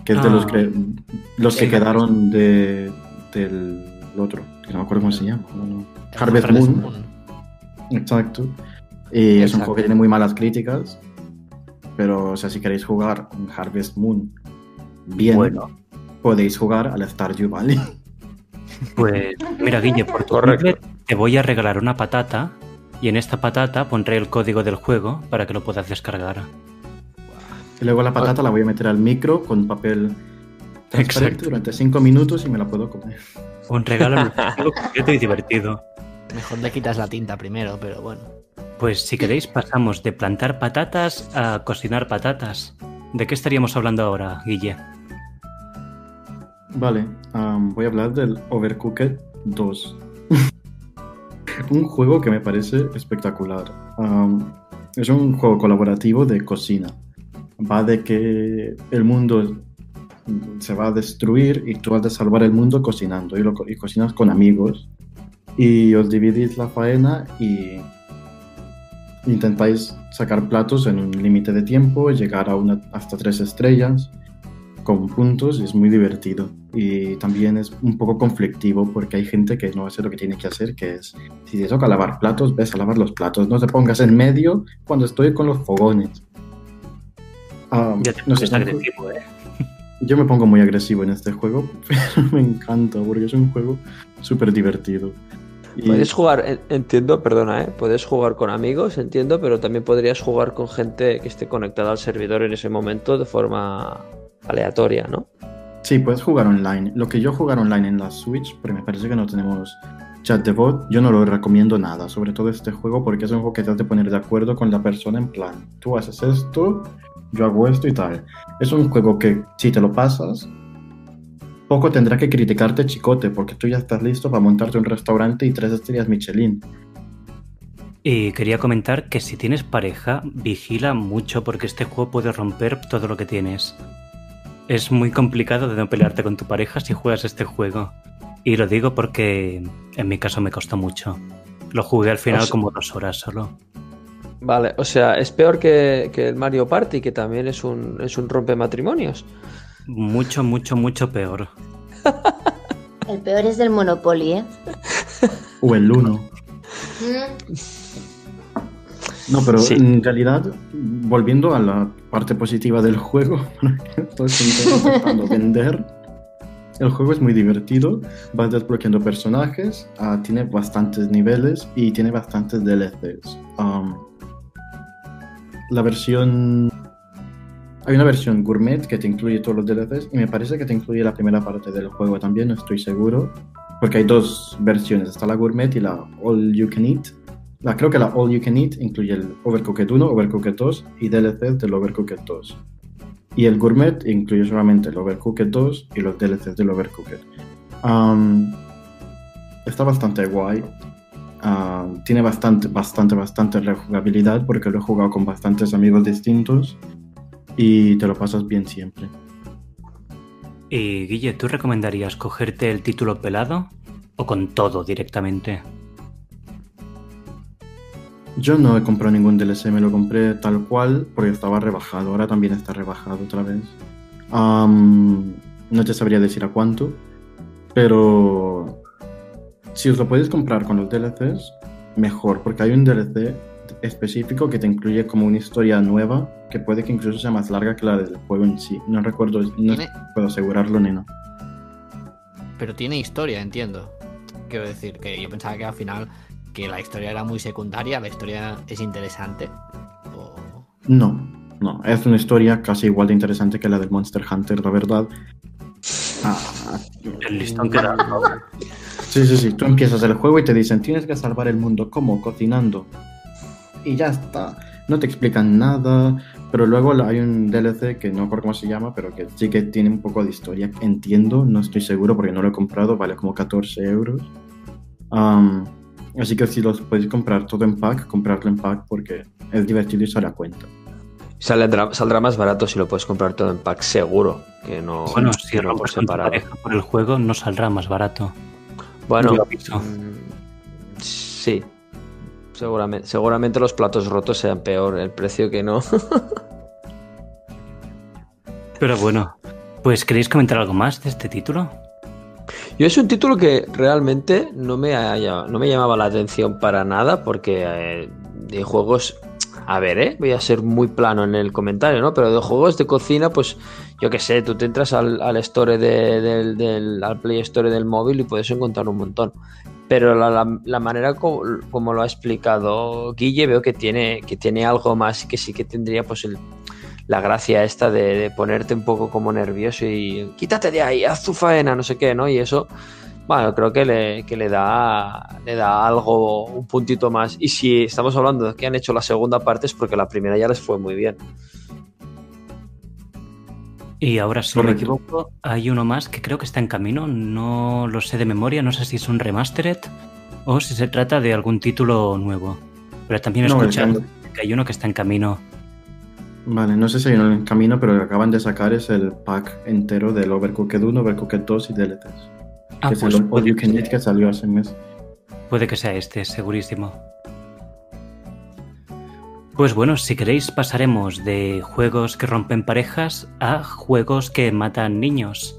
que es de los, Ah. que, los que quedaron de, del otro, que no me acuerdo cómo se llama. no, no. El Harvest Moon. Exacto. Y es un juego que tiene muy malas críticas. Pero, o sea, si queréis jugar un Harvest Moon bien, Bueno. podéis jugar al Stardew Valley. Pues mira, Guille, por tu cumple te voy a regalar una patata y en esta patata pondré el código del juego para que lo puedas descargar. Y luego la patata la voy a meter al micro con papel Exacto. durante 5 minutos y me la puedo comer. Un regalo concreto y divertido. Mejor le quitas la tinta primero, pero bueno. Pues si queréis pasamos de plantar patatas a cocinar patatas. ¿De qué estaríamos hablando ahora, Guille? Vale, voy a hablar del Overcooked 2. un juego que me parece espectacular. Es un juego colaborativo de cocina. Va de que el mundo se va a destruir y tú has de salvar el mundo cocinando y, y cocinas con amigos y os dividís la faena y intentáis sacar platos en un límite de tiempo, llegar a una, hasta tres estrellas con puntos y es muy divertido. Y también es un poco conflictivo porque hay gente que no hace lo que tiene que hacer, que es, si te toca lavar platos, ves a lavar los platos, no te pongas en medio cuando estoy con los fogones. Ah, Ya te no sé, agresivo, ¿eh? yo me pongo muy agresivo en este juego, pero me encanta porque es un juego súper divertido. Y- Puedes jugar, en- entiendo, perdona, ¿eh? Puedes jugar con amigos, entiendo, pero también podrías jugar con gente que esté conectada al servidor en ese momento de forma aleatoria, ¿no? Sí, puedes jugar online. Lo que yo jugar online en la Switch, porque me parece que no tenemos chat de bot, yo no lo recomiendo nada, sobre todo este juego, porque es un juego que te has de poner de acuerdo con la persona en plan, tú haces esto, yo hago esto y tal. Es un juego que si te lo pasas, poco tendrá que criticarte chicote, porque tú ya estás listo para montarte un restaurante y tres estrellas Michelin. Y quería comentar que si tienes pareja, vigila mucho porque este juego puede romper todo lo que tienes. Es muy complicado de no pelearte con tu pareja si juegas este juego. Y lo digo porque en mi caso me costó mucho. Lo jugué al final O sea- como dos horas solo. Vale, o sea, es peor que, que el Mario Party, que también es un, es un rompe matrimonios. Mucho, mucho, mucho peor. El peor es del Monopoly, ¿eh? O el 1. No, pero Sí. en realidad, volviendo a la parte positiva del juego, estoy intentando vender. El juego es muy divertido, vas desbloqueando personajes, ah, tiene bastantes niveles y tiene bastantes DLCs. Um, la versión... Hay una versión gourmet que te incluye todos los DLCs y me parece que te incluye la primera parte del juego también, no estoy seguro. Porque hay dos versiones, está la gourmet y la all you can eat. La, creo que la All You Can Eat incluye el Overcooked 1, Overcooked 2 y DLCs del Overcooked 2. Y el Gourmet incluye solamente el Overcooked 2 y los DLCs del Overcooked. Um, está bastante guay. Um, tiene bastante, bastante, bastante rejugabilidad porque lo he jugado con bastantes amigos distintos y te lo pasas bien siempre. Y Guille, ¿tú recomendarías cogerte el título pelado o con todo directamente? Yo no he comprado ningún DLC, me lo compré tal cual porque estaba rebajado. Ahora también está rebajado otra vez. No te sabría decir a cuánto, pero si os lo podéis comprar con los DLCs, mejor, porque hay un DLC específico que te incluye como una historia nueva que puede que incluso sea más larga que la del juego en sí. No recuerdo, no Tiene- puedo asegurarlo ni no. Pero tiene historia, entiendo. Quiero decir que yo pensaba que al final que la historia era muy secundaria, la historia es interesante. O- No, no, es una historia casi igual de interesante que la del Monster Hunter, la verdad. Ah, El listón que da. Sí, sí, sí. Tú empiezas el juego y te dicen, tienes que salvar el mundo. ¿Cómo? Cocinando. Y ya está. No te explican nada. Pero luego hay un DLC que no recuerdo cómo se llama, pero que sí que tiene un poco de historia. Entiendo, no estoy seguro porque no lo he comprado. Vale como 14 euros. Así que si los podéis comprar todo en pack, comprarlo en pack porque es divertido y sale a cuenta. Saldrá, saldrá más barato si lo puedes comprar todo en pack, seguro. Que no, Bueno, si no por separado. por el juego, no saldrá más barato. Bueno, mm, sí. Seguramente, seguramente los platos rotos sean peor el precio que no. Pero bueno, Pues ¿queréis comentar algo más de este título? Yo es un título que realmente no me, no me llamaba la atención para nada porque eh, de juegos, a ver, ¿eh? voy a ser muy plano en el comentario, ¿no? Pero de juegos de cocina, pues yo qué sé, tú te entras al, store del, al Play Store del móvil y puedes encontrar un montón. Pero la, manera como, lo ha explicado Guille, veo que tiene, que tiene algo más que sí que tendría pues el, la gracia esta de, ponerte un poco como nervioso y quítate de ahí, haz tu faena, no sé qué, ¿no? Y eso, bueno, creo que le, que le da le da algo, un puntito más. Y si estamos hablando de que han hecho la segunda parte es porque la primera ya les fue muy bien. Y ahora, si no me equivoco, hay uno más que creo que está en camino, no lo sé de memoria, no sé si es un remastered o si se trata de algún título nuevo. Pero también he escuchado que hay uno que está en camino. Vale, no sé si hay uno en camino, pero lo que acaban de sacar es el pack entero del Overcooked 1, Overcooked 2 y DLTs. Ah, que es el pues All You Can Eat que salió hace un mes. Puede que sea este, segurísimo. Pues bueno, si queréis pasaremos de juegos que rompen parejas a juegos que matan niños.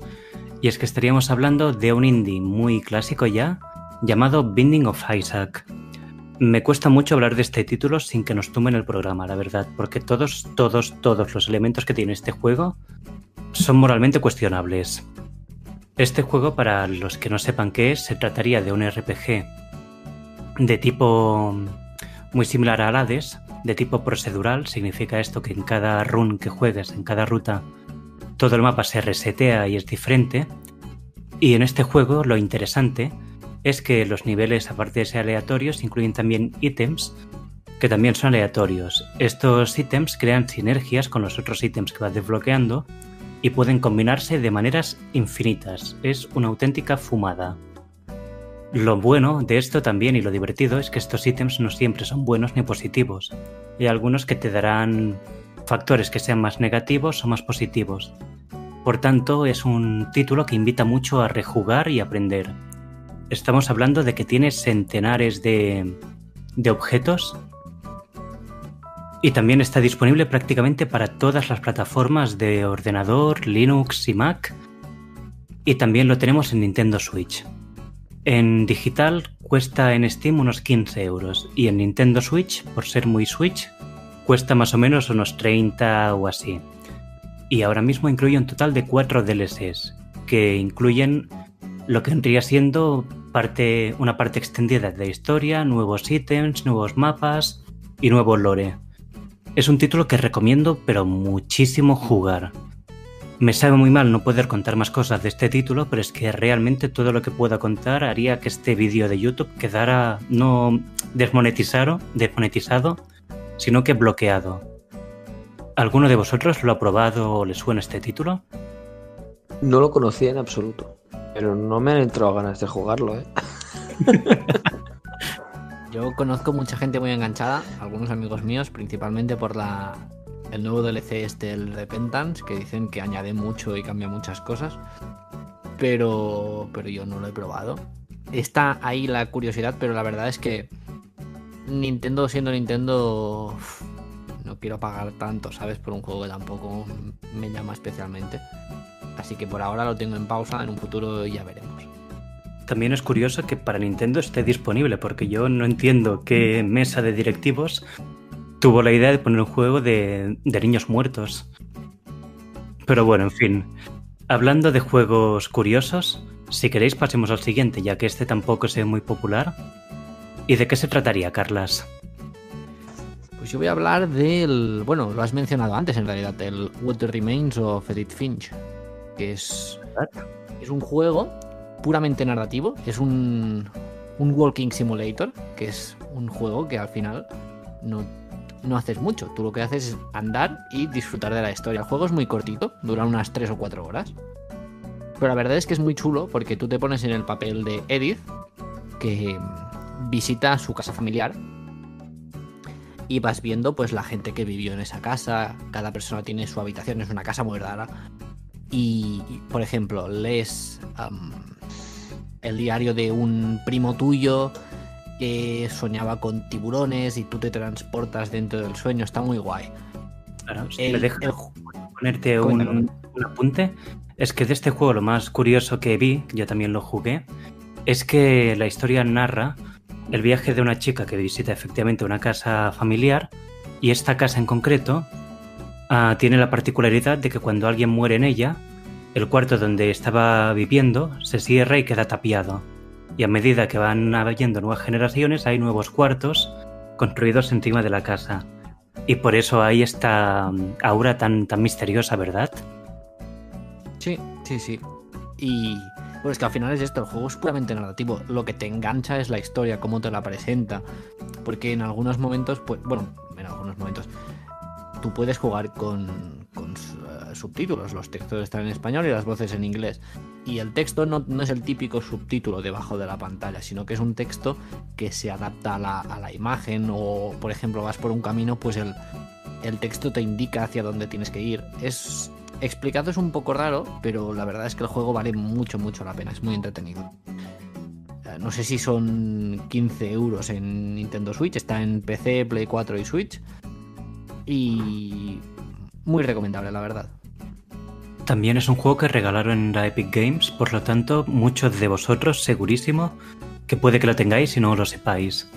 Y es que estaríamos hablando de un indie muy clásico ya, llamado Binding of Isaac. Me cuesta mucho hablar de este título sin que nos tumben el programa, la verdad, porque todos, todos, todos los elementos que tiene este juego son moralmente cuestionables. Este juego, para los que no sepan qué es, se trataría de un RPG de tipo muy similar a Hades, de tipo procedural. Significa esto que en cada run que juegues, en cada ruta, todo el mapa se resetea y es diferente. Y en este juego lo interesante es que los niveles, aparte de ser aleatorios, incluyen también ítems que también son aleatorios. Estos ítems crean sinergias con los otros ítems que vas desbloqueando y pueden combinarse de maneras infinitas. Es una auténtica fumada. Lo bueno de esto también y lo divertido es que estos ítems no siempre son buenos ni positivos. Hay algunos que te darán factores que sean más negativos o más positivos. Por tanto, es un título que invita mucho a rejugar y aprender estamos hablando de que tiene centenares de, objetos y también está disponible prácticamente para todas las plataformas de ordenador, Linux y Mac. Y también lo tenemos en Nintendo Switch. En digital cuesta en Steam unos 15 euros y en Nintendo Switch, por ser muy Switch, cuesta más o menos unos 30 o así. Y ahora mismo incluye un total de 4 DLCs, que incluyen lo que vendría siendo parte, una parte extendida de historia, nuevos ítems, nuevos mapas y nuevo lore. Es un título que recomiendo pero muchísimo jugar. Me sabe muy mal no poder contar más cosas de este título, pero es que realmente todo lo que pueda contar haría que este vídeo de YouTube quedara no desmonetizado, desmonetizado, sino que bloqueado. ¿Alguno de vosotros lo ha probado o le suena este título? No lo conocía en absoluto. Pero no me han entrado ganas de jugarlo, ¿eh? Yo conozco mucha gente muy enganchada, algunos amigos míos, principalmente por la el nuevo DLC este, el Repentance, que dicen que añade mucho y cambia muchas cosas. Pero, pero yo no lo he probado. Está ahí la curiosidad, pero la verdad es que Nintendo siendo Nintendo no quiero pagar tanto, ¿sabes? Por un juego que tampoco me llama especialmente. Así que por ahora lo tengo en pausa, en un futuro ya veremos. También es curioso que para Nintendo esté disponible, porque yo no entiendo qué mesa de directivos tuvo la idea de poner un juego de, niños muertos. Pero bueno, en fin. Hablando de juegos curiosos, si queréis pasemos al siguiente, ya que este tampoco es muy popular. ¿Y de qué se trataría, Carlas? Pues yo voy a hablar del. Bueno, lo has mencionado antes en realidad, el What Remains of Edith Finch que es, es un juego puramente narrativo, es un, un walking simulator, que es un juego que al final no, no haces mucho, tú lo que haces es andar y disfrutar de la historia. El juego es muy cortito, dura unas 3 o 4 horas. Pero la verdad es que es muy chulo porque tú te pones en el papel de Edith, que visita su casa familiar y vas viendo pues la gente que vivió en esa casa, cada persona tiene su habitación, es una casa muy rara, y, por ejemplo, lees el diario de un primo tuyo que soñaba con tiburones y tú te transportas dentro del sueño, está muy guay. Claro, si me dejas ponerte un, apunte. es que de este juego lo más curioso que vi, yo también lo jugué, es que la historia narra el viaje de una chica que visita efectivamente una casa familiar y esta casa en concreto uh, tiene la particularidad de que cuando alguien muere en ella, el cuarto donde estaba viviendo se cierra y queda tapiado. Y a medida que van habiendo nuevas generaciones hay nuevos cuartos construidos encima de la casa. Y por eso hay esta aura tan, tan misteriosa, ¿verdad? Sí, sí, sí. Y pues que al final es esto, el juego es puramente narrativo. Lo que te engancha es la historia, cómo te la presenta. Porque en algunos momentos, pues, bueno, en algunos momentos, tú puedes jugar con, subtítulos. Los textos están en español y las voces en inglés. Y el texto no, es el típico subtítulo debajo de la pantalla, sino que es un texto que se adapta a la, imagen. O, por ejemplo, vas por un camino, pues el, el texto te indica hacia dónde tienes que ir. Es explicado es un poco raro, pero la verdad es que el juego vale mucho, mucho la pena. Es muy entretenido. Eh, no sé si son 15 euros en Nintendo Switch. Está en PC, Play 4 y Switch. Y muy recomendable, la verdad. También es un juego que regalaron en la Epic Games, por lo tanto, muchos de vosotros, segurísimo, que puede que lo tengáis y no lo sepáis.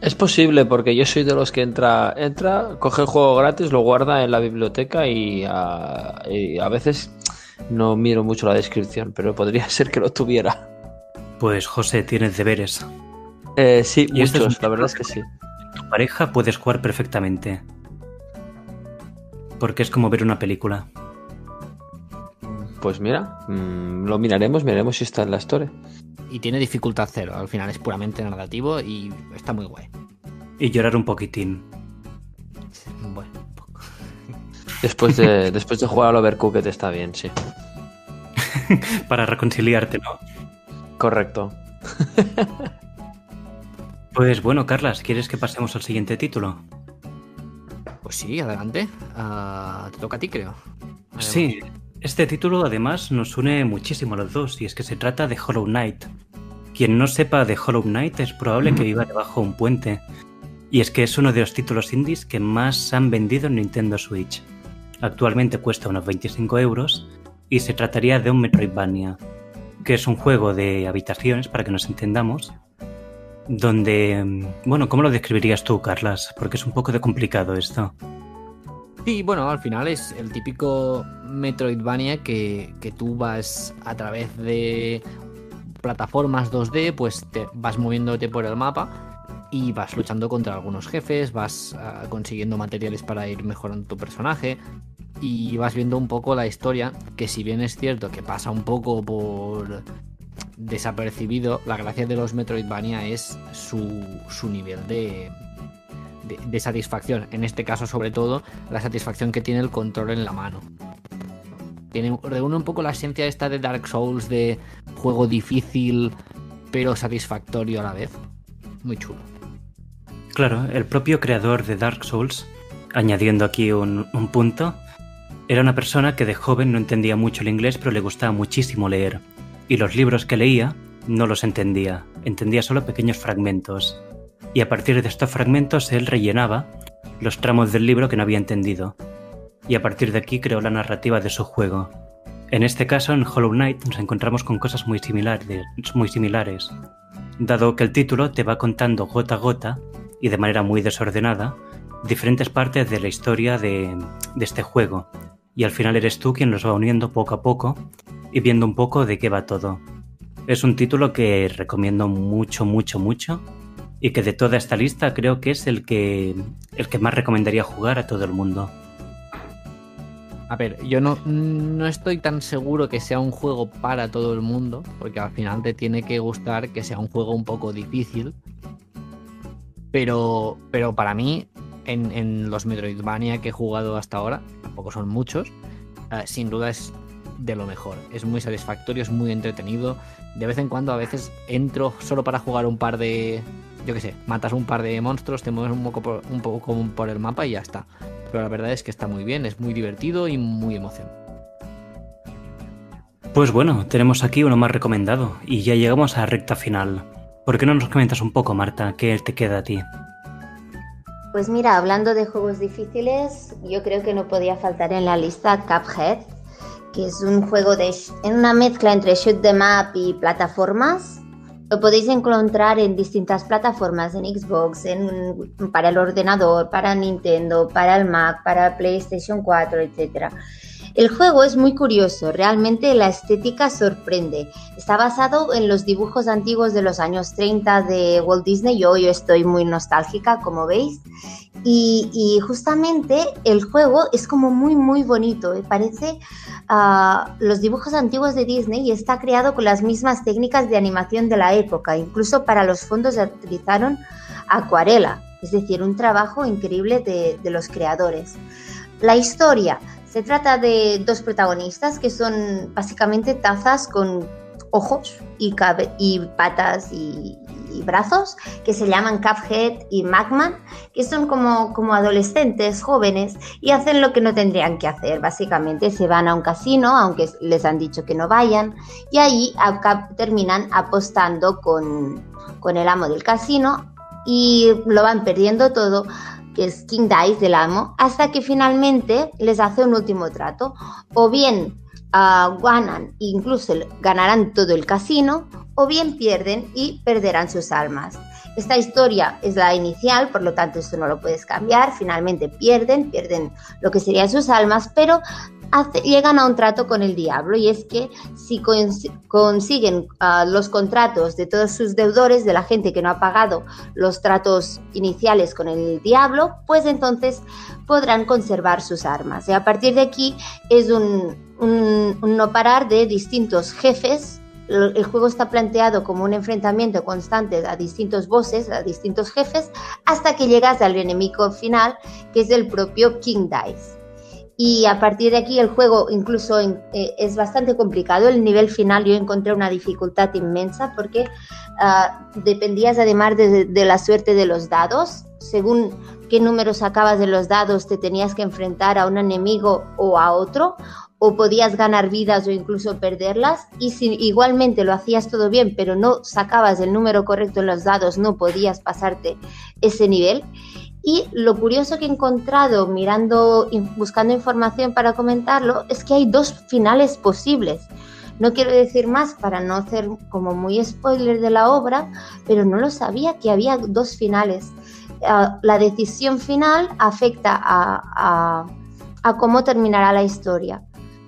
Es posible porque yo soy de los que entra, entra, coge el juego gratis, lo guarda en la biblioteca y a, veces no miro mucho la descripción, pero podría ser que lo tuviera. Pues José, tienes deberes. Eh, sí, y este muchos, la verdad es que sí. Tu pareja puedes jugar perfectamente. Porque es como ver una película. Pues mira, mm, lo miraremos, miraremos si está en la historia y tiene dificultad cero. Al final es puramente narrativo y está muy guay. Y llorar un poquitín. Bueno, un poco. Después de, después de jugar al Overcooked está bien, sí. Para reconciliarte, ¿no? Correcto. pues bueno, Carlas, ¿quieres que pasemos al siguiente título? Pues sí, adelante. Ah, te toca a ti, creo. Sí, este título además nos une muchísimo a los dos y es que se trata de Hollow Knight. Quien no sepa de Hollow Knight es probable que viva debajo de un puente. Y es que es uno de los títulos indies que más han vendido en Nintendo Switch. Actualmente cuesta unos 25 euros y se trataría de un Metroidvania, que es un juego de habitaciones, para que nos entendamos, donde... Bueno, ¿cómo lo describirías tú, Carlas? Porque es un poco de complicado esto. Sí, bueno, al final es el típico Metroidvania que, que tú vas a través de plataformas 2D, pues te vas moviéndote por el mapa y vas luchando contra algunos jefes, vas ah, consiguiendo materiales para ir mejorando tu personaje y vas viendo un poco la historia, que si bien es cierto que pasa un poco por desapercibido, la gracia de los Metroidvania es su, su nivel de, de, satisfacción. En este caso, sobre todo, la satisfacción que tiene el control en la mano. Tiene, reúne un poco la esencia esta de Dark Souls, de juego difícil, pero satisfactorio a la vez. Muy chulo. Claro, el propio creador de Dark Souls, añadiendo aquí un, un punto, era una persona que de joven no entendía mucho el inglés, pero le gustaba muchísimo leer. Y los libros que leía no los entendía, entendía solo pequeños fragmentos y a partir de estos fragmentos él rellenaba los tramos del libro que no había entendido, y a partir de aquí creó la narrativa de su juego. En este caso, en Hollow Knight nos encontramos con cosas muy similares, muy similares, dado que el título te va contando gota a gota y de manera muy desordenada diferentes partes de la historia de, de este juego, y al final eres tú quien los va uniendo poco a poco y viendo un poco de qué va todo. Es un título que recomiendo mucho, mucho, mucho y que de toda esta lista creo que es el que, el que más recomendaría jugar a todo el mundo. A ver, yo no, no estoy tan seguro que sea un juego para todo el mundo, porque al final te tiene que gustar que sea un juego un poco difícil. Pero, pero para mí, en, los Metroidvania que he jugado hasta ahora, tampoco son muchos, eh, sin duda es de lo mejor. Es muy satisfactorio, es muy entretenido. De vez en cuando a veces entro solo para jugar un par de, yo qué sé, matas un par de monstruos, te mueves un poco, por, un poco por el mapa y ya está. Pero la verdad es que está muy bien, es muy divertido y muy emocionante. Pues bueno, tenemos aquí uno más recomendado y ya llegamos a la recta final. ¿Por qué no nos comentas un poco, Marta, qué te queda a ti? Pues mira, hablando de juegos difíciles, yo creo que no podía faltar en la lista Cuphead, que es un juego de en una mezcla entre shoot them up y plataformas. Lo podéis encontrar en distintas plataformas, en Xbox, en, para el ordenador, para Nintendo, para el Mac, para PlayStation 4, etc. El juego es muy curioso, realmente la estética sorprende. Está basado en los dibujos antiguos de los años 30 de Walt Disney. Yo, yo estoy muy nostálgica, como veis. Y, justamente el juego es como muy, muy bonito. Me parece uh, los dibujos antiguos de Disney y está creado con las mismas técnicas de animación de la época. Incluso para los fondos utilizaron acuarela, es decir, un trabajo increíble de los creadores. La historia. Se trata de dos protagonistas que son básicamente tazas con ojos y, patas y, brazos que se llaman Cuphead y Magman, que son como, como adolescentes jóvenes y hacen lo que no tendrían que hacer. Básicamente se van a un casino, aunque les han dicho que no vayan, y ahí terminan apostando con, con el amo del casino y lo van perdiendo todo que es King Dice del amo, hasta que finalmente les hace un último trato. O bien uh, ganan, incluso ganarán todo el casino, o bien pierden y perderán sus almas. Esta historia es la inicial, por lo tanto esto no lo puedes cambiar. Finalmente pierden, pierden lo que serían sus almas, pero llegan a un trato con el diablo y es que si consiguen ah, los contratos de todos sus deudores, de la gente que no ha pagado los tratos iniciales con el diablo, pues entonces podrán conservar sus armas. Y a partir de aquí es un, un no parar de distintos jefes el juego está planteado como un enfrentamiento constante a distintos bosses, a distintos jefes, hasta que llegas al enemigo final, que es el propio King Dice y a partir de aquí el juego incluso eh, es bastante complicado. El nivel final yo encontré una dificultad inmensa porque uh, dependías además de, de, la suerte de los dados. Según qué número sacabas de los dados te tenías que enfrentar a un enemigo o a otro o podías ganar vidas o incluso perderlas y si igualmente lo hacías todo bien pero no sacabas el número correcto en los dados no podías pasarte ese nivel y lo curioso que he encontrado mirando, buscando información para comentarlo, es que hay dos finales posibles. No quiero decir más para no hacer como muy spoiler de la obra, pero no lo sabía que había dos finales. Ah, la decisión final afecta a, cómo terminará la historia.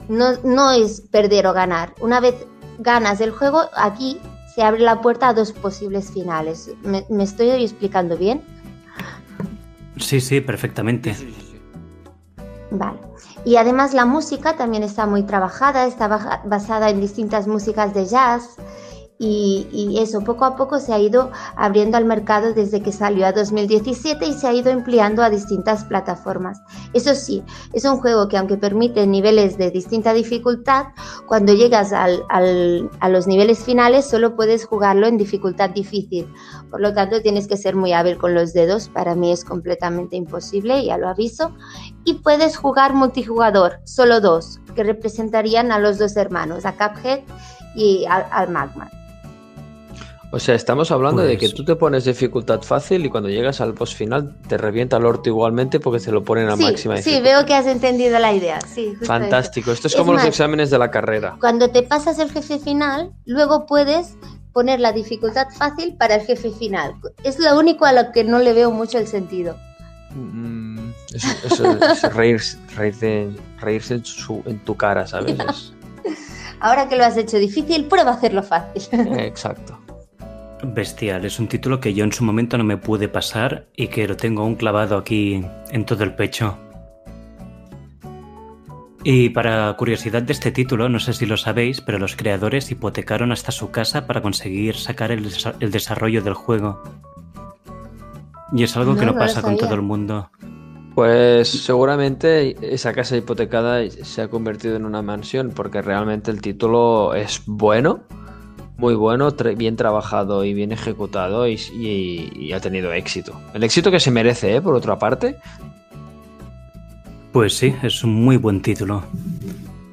No, es perder o ganar. Una vez ganas el juego, aquí se abre la puerta a dos posibles finales. me estoy explicando bien? Sí, sí, perfectamente. Vale. Y además la música también está muy trabajada, está basada en distintas músicas de jazz y, eso poco a poco se ha ido abriendo al mercado desde que salió a 2017 y se ha ido empleando a distintas plataformas. Eso sí, es un juego que aunque permite niveles de distinta dificultad, cuando llegas a los niveles finales solo puedes jugarlo en dificultad difícil. Por lo tanto, tienes que ser muy hábil con los dedos. Para mí es completamente imposible, ya lo aviso. Y puedes jugar multijugador, solo dos, que representarían a los dos hermanos, a Cuphead y al, al Magma. O sea, estamos hablando de que pues tú te pones dificultad fácil y cuando llegas al boss final te revienta el orto igualmente porque se lo ponen a máxima dificultad. Sí, veo que has entendido la idea. Sí, Fantástico. Esto es, como los exámenes de la carrera. Cuando te pasas el jefe final, luego puedes poner la dificultad fácil para el jefe final. Es lo único a lo que no le veo mucho el sentido. Mm, eso, es reírse, reírse, en, tu cara, ¿sabes? Ahora que lo has hecho difícil, prueba a hacerlo fácil. Exacto. Bestial, es un título que yo en su momento no me pude pasar y que lo tengo aún clavado aquí en todo el pecho. Y para curiosidad de este título, no sé si lo sabéis, pero los creadores hipotecaron hasta su casa para conseguir sacar el, desarrollo del juego. Y es algo que no, pasa con todo el mundo. Pues seguramente esa casa hipotecada se ha convertido en una mansión porque realmente el título es bueno muy bueno, bien trabajado y bien ejecutado y, ha tenido éxito. El éxito que se merece, ¿eh? Por otra parte. Pues sí, es un muy buen título.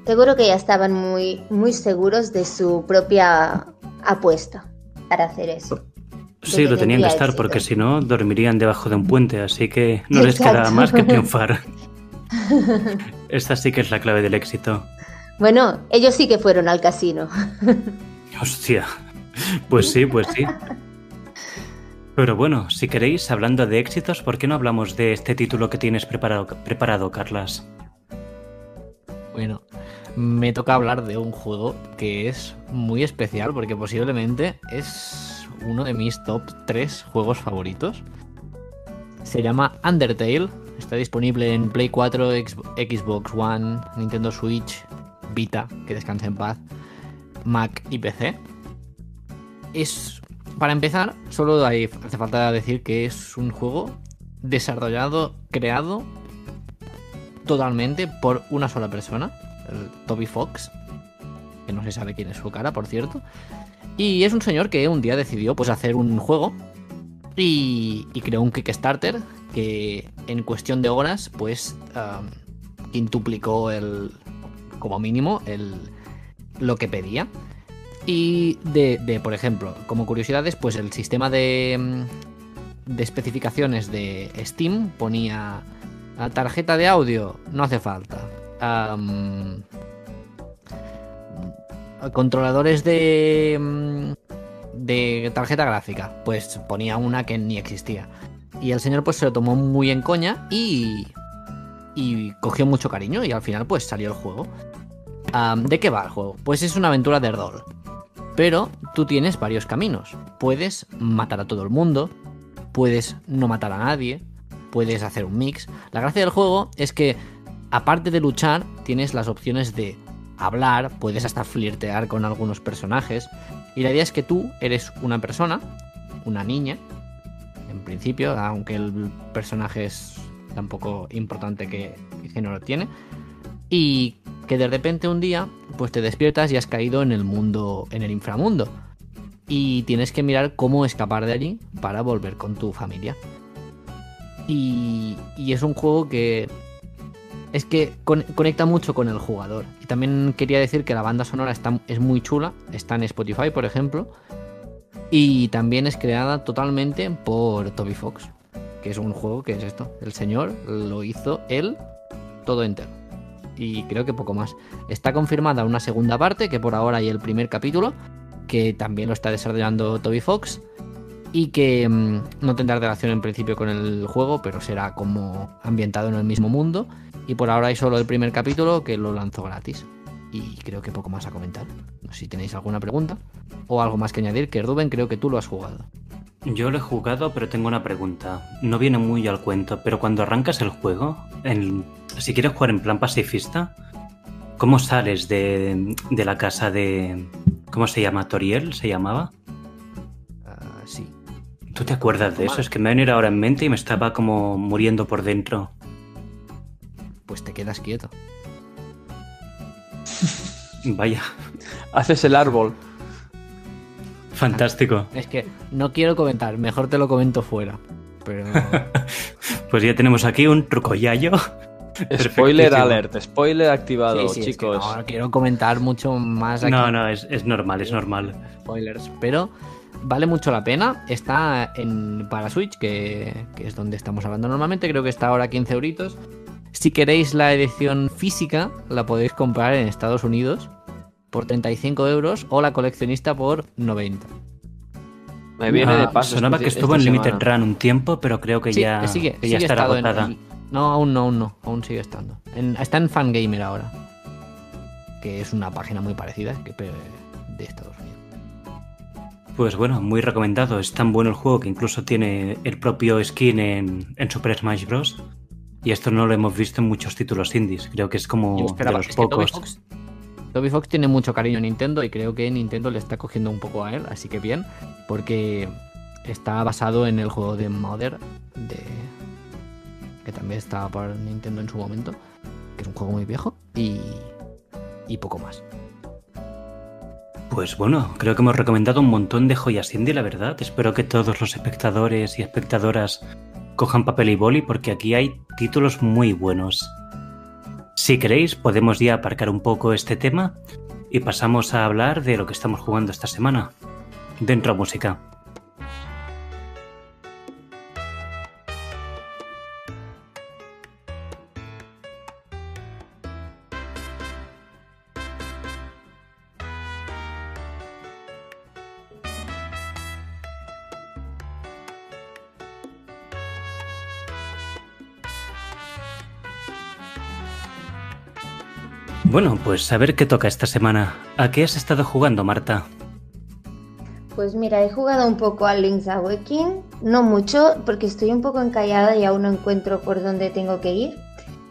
Seguro que ya estaban muy, muy seguros de su propia apuesta para hacer eso. Sí, lo tenían que estar porque si no dormirían debajo de un puente, así que no les queda más que triunfar. Esta sí que es la clave del éxito. Bueno, ellos sí que fueron al casino. Hostia. Pues sí, pues sí. Pero bueno, si queréis, hablando de éxitos, ¿por qué no hablamos de este título que tienes preparado, preparado Carlas? Bueno, me toca hablar de un juego que es muy especial porque posiblemente es uno de mis top 3 juegos favoritos. Se llama Undertale, está disponible en Play 4, Xbox One, Nintendo Switch, Vita, que descanse en paz, Mac y PC. Es, para empezar, solo hace falta decir que es un juego desarrollado, creado totalmente por una sola persona, Toby Fox, que no se sabe quién es su cara, por cierto. Y es un señor que un día decidió pues hacer un juego y, creó un Kickstarter que en cuestión de horas pues quintuplicó el, como mínimo, el, lo que pedía. Y de, por ejemplo, como curiosidades, pues el sistema de, de especificaciones de Steam ponía la tarjeta de audio, no hace falta. controladores de, de tarjeta gráfica, pues ponía una que ni existía. Y el señor pues se lo tomó muy en coña y, y cogió mucho cariño y al final pues salió el juego. ¿De qué va el juego? Pues es una aventura de rol. Pero tú tienes varios caminos. Puedes matar a todo el mundo, puedes no matar a nadie, puedes hacer un mix. La gracia del juego es que, aparte de luchar, tienes las opciones de hablar, puedes hasta flirtear con algunos personajes. Y la idea es que tú eres una persona, una niña, en principio, aunque el personaje es tampoco importante que, género tiene. Y que de repente un día, pues te despiertas y has caído en el mundo, en el inframundo. Y tienes que mirar cómo escapar de allí para volver con tu familia. Y, es un juego que es que conecta mucho con el jugador. Y también quería decir que la banda sonora está, es muy chula, está en Spotify, por ejemplo. Y también es creada totalmente por Toby Fox, que es un juego que es esto. El señor lo hizo él todo entero y creo que poco más. Está confirmada una segunda parte, que por ahora hay el primer capítulo, que también lo está desarrollando Toby Fox y que mm, no tendrá relación en principio con el juego, pero será como ambientado en el mismo mundo. Y por ahora hay solo el primer capítulo que lo lanzó gratis. Y creo que poco más a comentar. No sé si tenéis alguna pregunta o algo más que añadir, que Rubén creo que tú lo has jugado. Yo lo he jugado, pero tengo una pregunta. No viene muy al cuento, pero cuando arrancas el juego, si quieres jugar en plan pacifista, ¿cómo sales de, la casa de... ¿Cómo se llama? ¿Toriel se llamaba? Ah, sí. ¿Tú te acuerdas de eso? Es que me ha venido ahora en mente y me estaba como muriendo por dentro. Pues te quedas quieto. Vaya. Haces el árbol. Fantástico. Es que no quiero comentar, mejor te lo comento fuera. Pero... pues ya tenemos aquí un trucoyayo. Spoiler alert, spoiler activado, chicos. no quiero comentar mucho más. Aquí. No, no, es, normal, es normal. Spoilers, pero vale mucho la pena. Está en para Switch, que, que, es donde estamos hablando normalmente. Creo que está ahora a 15 euritos. Si queréis la edición física, la podéis comprar en Estados Unidos por 35 euros o la coleccionista por 90. Me viene de paso. Sonaba que estuvo en Limited Run un tiempo, pero creo que ya, sigue, ya está agotada. No, aún no, aún no, aún sigue estando. está en Fangamer ahora, que es una página muy parecida que de Estados Unidos. Pues bueno, muy recomendado. Es tan bueno el juego que incluso tiene el propio skin en, en Super Smash Bros. Y esto no lo hemos visto en muchos títulos indies. Creo que es como de los pocos. Toby Fox tiene mucho cariño a Nintendo y creo que Nintendo le está cogiendo un poco a él, así que bien, porque está basado en el juego de Mother, de... que también estaba para Nintendo en su momento, que es un juego muy viejo, y, y poco más. Pues bueno, creo que hemos recomendado un montón de joyas indie, la verdad. Espero que todos los espectadores y espectadoras cojan papel y boli porque aquí hay títulos muy buenos. Si queréis, podemos ya aparcar un poco este tema y pasamos a hablar de lo que estamos jugando esta semana. Dentro música. Bueno, pues a ver qué toca esta semana. ¿A qué has estado jugando, Marta? Pues mira, he jugado un poco a Link's Awakening, no mucho, porque estoy un poco encallada y aún no encuentro por dónde tengo que ir.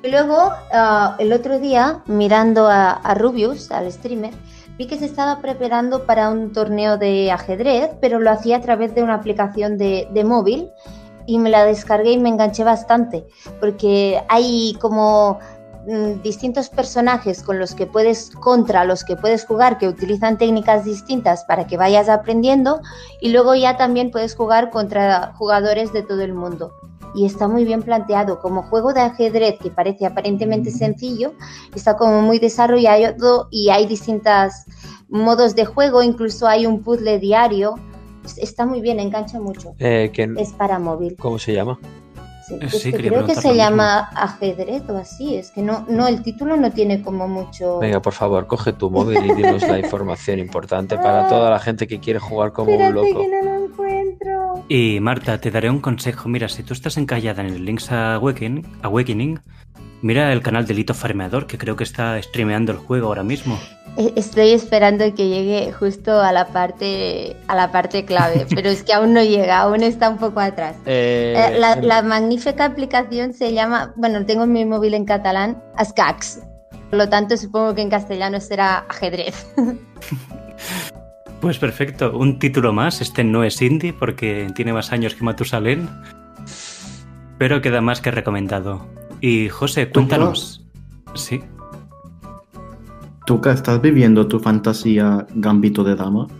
Y luego, uh, el otro día, mirando a, Rubius, al streamer, vi que se estaba preparando para un torneo de ajedrez, pero lo hacía a través de una aplicación de, de móvil y me la descargué y me enganché bastante, porque hay como distintos personajes con los que puedes, contra los que puedes jugar, que utilizan técnicas distintas para que vayas aprendiendo, y luego ya también puedes jugar contra jugadores de todo el mundo. Y está muy bien planteado. Como juego de ajedrez que parece aparentemente sencillo, está como muy desarrollado y hay distintos modos de juego, incluso hay un puzzle diario. Está muy bien, engancha mucho. Eh, es para móvil. ¿Cómo se llama? Sí, que creo que se llama ajedrez o así. Es que no, no, el título no tiene como mucho. Venga, por favor, coge tu móvil y dinos la información importante para toda la gente que quiere jugar como un loco. Que no lo encuentro. Y Marta, te daré un consejo. Mira, si tú estás encallada en el Link's Awakening, Awakening mira el canal de Lito Farmeador, que creo que está streameando el juego ahora mismo. E, estoy esperando que llegue justo a la parte a la parte clave, pero es que aún no llega, aún está un poco atrás. Eh, eh, la, la, magnífica aplicación se llama, bueno, tengo en mi móvil en catalán, Ascax. Por lo tanto, supongo que en castellano será ajedrez. Pues perfecto, un título más. Este no es indie porque tiene más años que Matusalén, pero queda más que recomendado. Y José, cuéntanos. Sí. Tuca, ¿estás viviendo tu fantasía gambito de dama?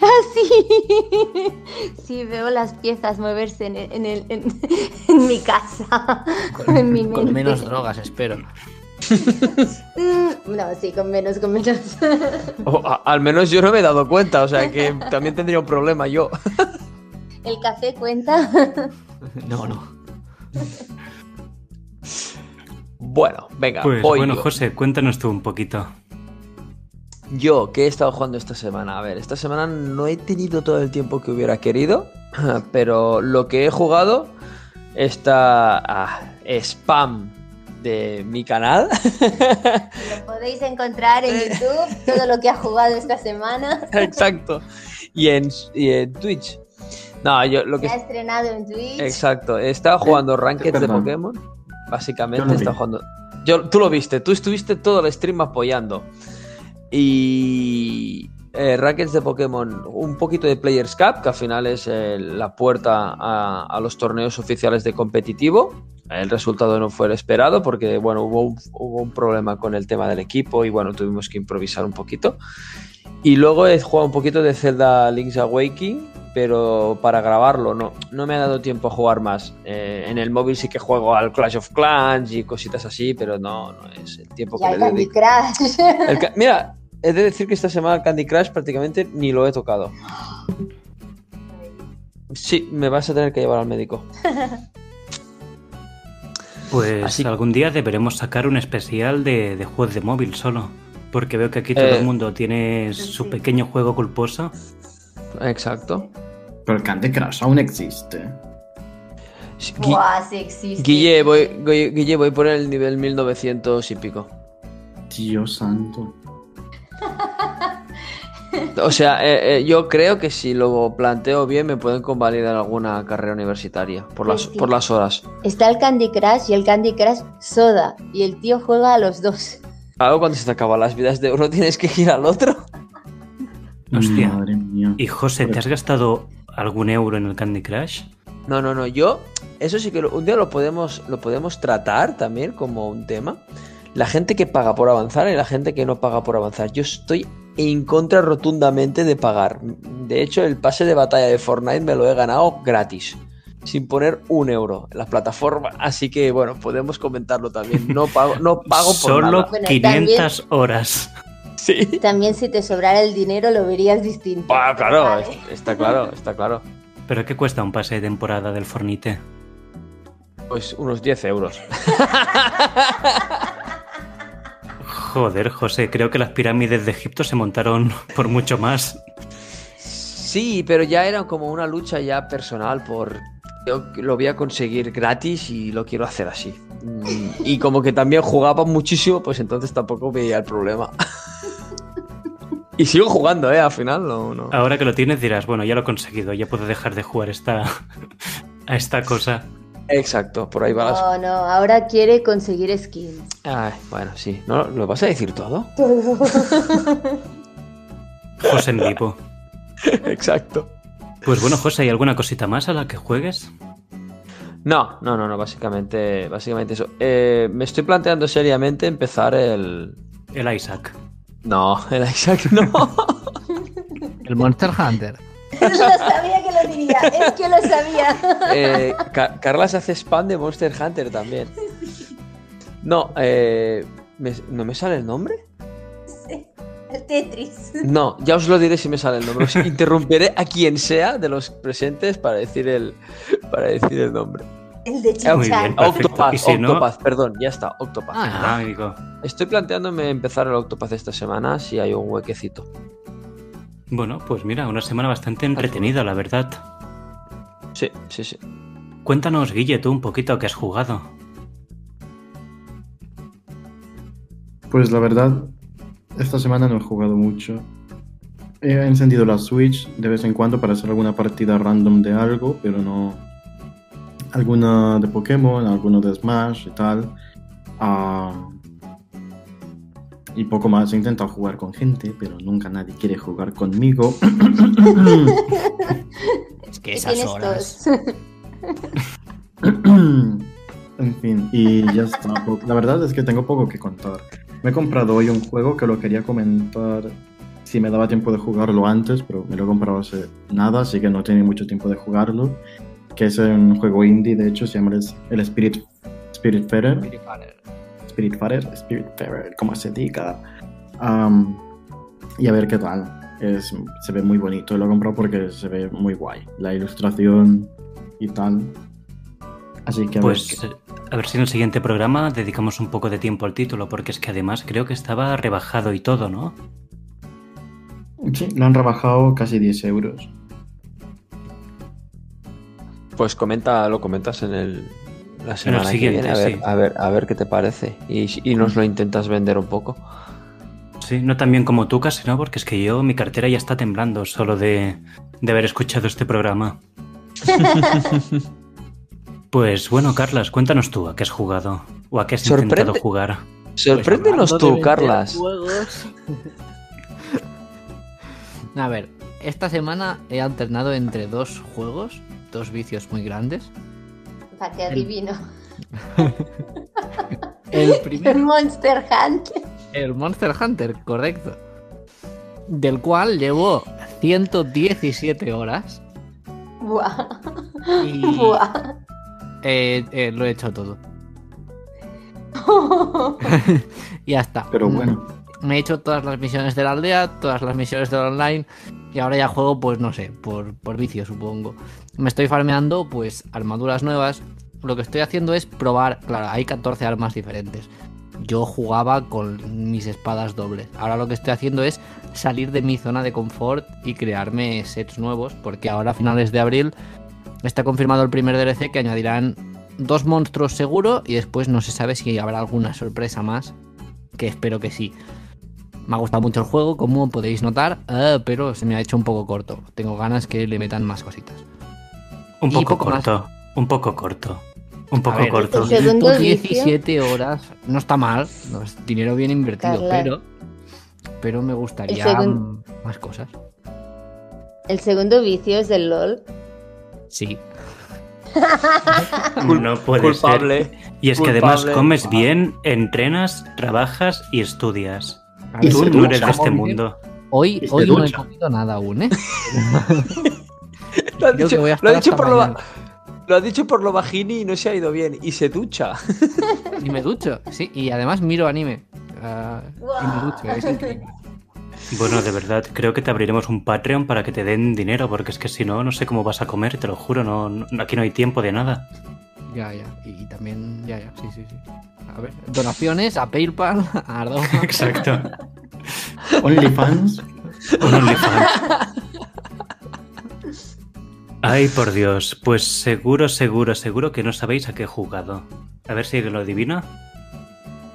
Ah, sí. Sí, veo las piezas moverse en, en, el, en, en mi casa. Con, en mi con mente. menos drogas, espero. Mm, No, sí, con menos, con menos. O, a- al menos yo no me he dado cuenta, o sea que también tendría un problema yo. ¿El café cuenta? No, no. Bueno, venga, Pues voy bueno, yo. José, cuéntanos tú un poquito. Yo, ¿qué he estado jugando esta semana? A ver, esta semana no he tenido todo el tiempo que hubiera querido, pero lo que he jugado está ah, spam de mi canal. Lo podéis encontrar en YouTube, todo lo que ha jugado esta semana. Exacto. Y en, y en Twitch. No, yo lo que... Se ha estrenado en Twitch. Exacto, he estado jugando Ranked de. Pokémon. Básicamente vi. jugando. Yo, tú lo viste, tú estuviste todo el stream apoyando. Y. Eh, Rankeds de Pokémon, un poquito de Players Cup, que al final es eh, la puerta a, a los torneos oficiales de competitivo. El resultado no fue el esperado porque, bueno, hubo un, hubo un problema con el tema del equipo y, bueno, tuvimos que improvisar un poquito. Y luego he jugado un poquito de Zelda Link's Awakening, pero para grabarlo no, no me ha dado tiempo a jugar más. Eh, en el móvil sí que juego al Clash of Clans y cositas así, pero no, no es el tiempo que el le Candy dedico. Crush. El ca- mira, he de decir que esta semana el Candy Crush prácticamente ni lo he tocado. Sí, me vas a tener que llevar al médico. Pues Así- algún día deberemos sacar un especial de, de juegos de móvil solo. Porque veo que aquí todo Eh, el mundo tiene su sí. pequeño juego culposo. Exacto. Pero el Candy Crush aún existe. Gui- Buah, sí existe. Guille, voy, Guille, voy por el nivel 1900 y pico. Dios santo. O sea, eh, eh, yo creo que si lo planteo bien me pueden convalidar alguna carrera universitaria por las, sí. por las horas. Está el Candy Crush y el Candy Crush Soda. Y el tío juega a los dos. Claro, cuando se te acaban las vidas de oro tienes que ir al otro. Hostia. Madre mía. Y José, ¿te has gastado algún euro en el Candy Crush? No, no, no. Yo, eso sí que lo- un día lo podemos, lo podemos tratar también como un tema. La gente que paga por avanzar y la gente que no paga por avanzar. Yo estoy en contra rotundamente de pagar. De hecho, el pase de batalla de Fortnite me lo he ganado gratis. Sin poner un euro en la plataforma. Así que, bueno, podemos comentarlo también. No pago, no pago por Solo nada. Bueno, 500 horas. Sí. También si te sobrara el dinero lo verías distinto. Ah, claro, Vale. está claro, está claro. ¿Pero qué cuesta un pase de temporada del Fornite? Pues unos 10 euros. Joder, José, creo que las pirámides de Egipto se montaron por mucho más. Sí, pero ya era como una lucha ya personal por... Yo lo voy a conseguir gratis y lo quiero hacer así. Mm, Y como que también jugaba muchísimo, pues entonces tampoco veía el problema. Y sigo jugando, ¿eh? Al final, no. no. Ahora que lo tienes dirás, bueno, ya lo he conseguido, ya puedo dejar de jugar esta, a esta cosa. Exacto, por ahí va las. No, no, ahora quiere conseguir skins. Ay, bueno, sí. ¿No, ¿Lo vas a decir todo? José en vivo. Exacto. Pues bueno, José, ¿hay alguna cosita más a la que juegues? No, no, no, no, básicamente, básicamente eso. Eh, me estoy planteando seriamente empezar el. El Isaac. No, el Isaac no. El Monster Hunter. lo sabía que lo diría, es que lo sabía. Eh, Ca- Carla se hace spam de Monster Hunter también. No, eh, ¿me- ¿no me sale el nombre? Tetris. No, ya os lo diré si me sale el nombre. Os interrumpiré a quien sea de los presentes para decir el, para decir el nombre. El de Muy Chinchan. Octopath, si no- perdón, ya está, Octopath. Ah, Ah, amigo. Estoy planteándome empezar el Octopath esta semana si hay un huequecito. Bueno, pues mira, una semana bastante entretenida, la verdad. Sí, sí, sí. Cuéntanos, Guille, tú un poquito que has jugado. Pues la verdad, esta semana no he jugado mucho. He encendido la Switch de vez en cuando para hacer alguna partida random de algo, pero no. Alguna de Pokémon, alguno de Smash y tal. Ah, y poco más. He intentado jugar con gente, pero nunca nadie quiere jugar conmigo. Es que ¿Qué esas horas. en fin, y ya está. La verdad es que tengo poco que contar. Me he comprado hoy un juego que lo quería comentar si me daba tiempo de jugarlo antes, pero me lo he comprado hace nada, así que no tenía mucho tiempo de jugarlo. Que es un juego indie, de hecho, se llama el, Spirit, Spirit Farer. Spirit Farer, Spirit Farer, como se diga. Am, y a ver qué tal. Es, se ve muy bonito. Lo he comprado porque se ve muy guay. La ilustración y tal. Así que a Pues ver. eh, a ver si en el siguiente programa dedicamos un poco de tiempo al título, porque es que además creo que estaba rebajado y todo, ¿no? Sí, lo han rebajado casi 10 euros. Pues comenta, lo comentas en el la semana siguiente, que viene, a ver, sí. a ver, a ver qué te parece. Y, y nos lo intentas vender un poco. Sí, no tan bien como tú casi, ¿no? Porque es que yo, mi cartera ya está temblando solo de, de haber escuchado este programa. Pues bueno, Carlas, cuéntanos tú a qué has jugado o a qué has Sorprende- intentado jugar. Sorpréndenos Pues tú, Carlas. juegos- A ver, esta semana he alternado entre dos juegos, dos vicios muy grandes. Para que adivino. El El primero, Monster Hunter. el Monster Hunter, correcto. Del cual llevo 117 horas Buah. y Buah. Eh, eh, lo he hecho todo. Y ya está. Pero Mm, bueno. Me he hecho todas las misiones de la aldea, todas las misiones del online. Y ahora ya juego, pues no sé, por, por vicio, supongo. Me estoy farmeando, pues, armaduras nuevas. Lo que estoy haciendo es probar. Claro, hay 14 armas diferentes. Yo jugaba con mis espadas dobles. Ahora lo que estoy haciendo es salir de mi zona de confort y crearme sets nuevos. Porque ahora a finales de abril está confirmado el primer DLC que añadirán dos monstruos seguro. Y después no se sabe si habrá alguna sorpresa más. Que espero que sí. Me ha gustado mucho el juego, como podéis notar, eh, pero se me ha hecho un poco corto. Tengo ganas que le metan más cositas. Un poco, poco más. corto, un poco corto, un poco ver, corto. segundo vicio. 17 horas, no está mal, no es dinero bien invertido, Carla. pero, pero me gustaría más cosas. El segundo vicio es del LOL. Sí, No puede Culpable. ser. Y es que además comes bien, entrenas, trabajas y estudias. Y Tú no eres de este mundo. Hoy, hoy no he comido nada aún, ¿eh? Lo ha Creo dicho, lo ha dicho por lo, lo ha dicho por lo bajini y no se ha ido bien. Y se ducha. Y me ducho, sí, y además miro anime. Ah, y me ducho, es increíble. Bueno, de verdad, creo que te abriremos un Patreon para que te den dinero, porque es que si no, no sé cómo vas a comer, te lo juro, no, no- aquí no hay tiempo de nada. Ya, ya. Y, y también, ya, ya, sí, sí, sí. A ver, donaciones a PayPal, a Ardoma. Exacto. OnlyFans. Un OnlyFans. Ay, por Dios, pues seguro, seguro, seguro que no sabéis a qué he jugado. A ver si lo adivina.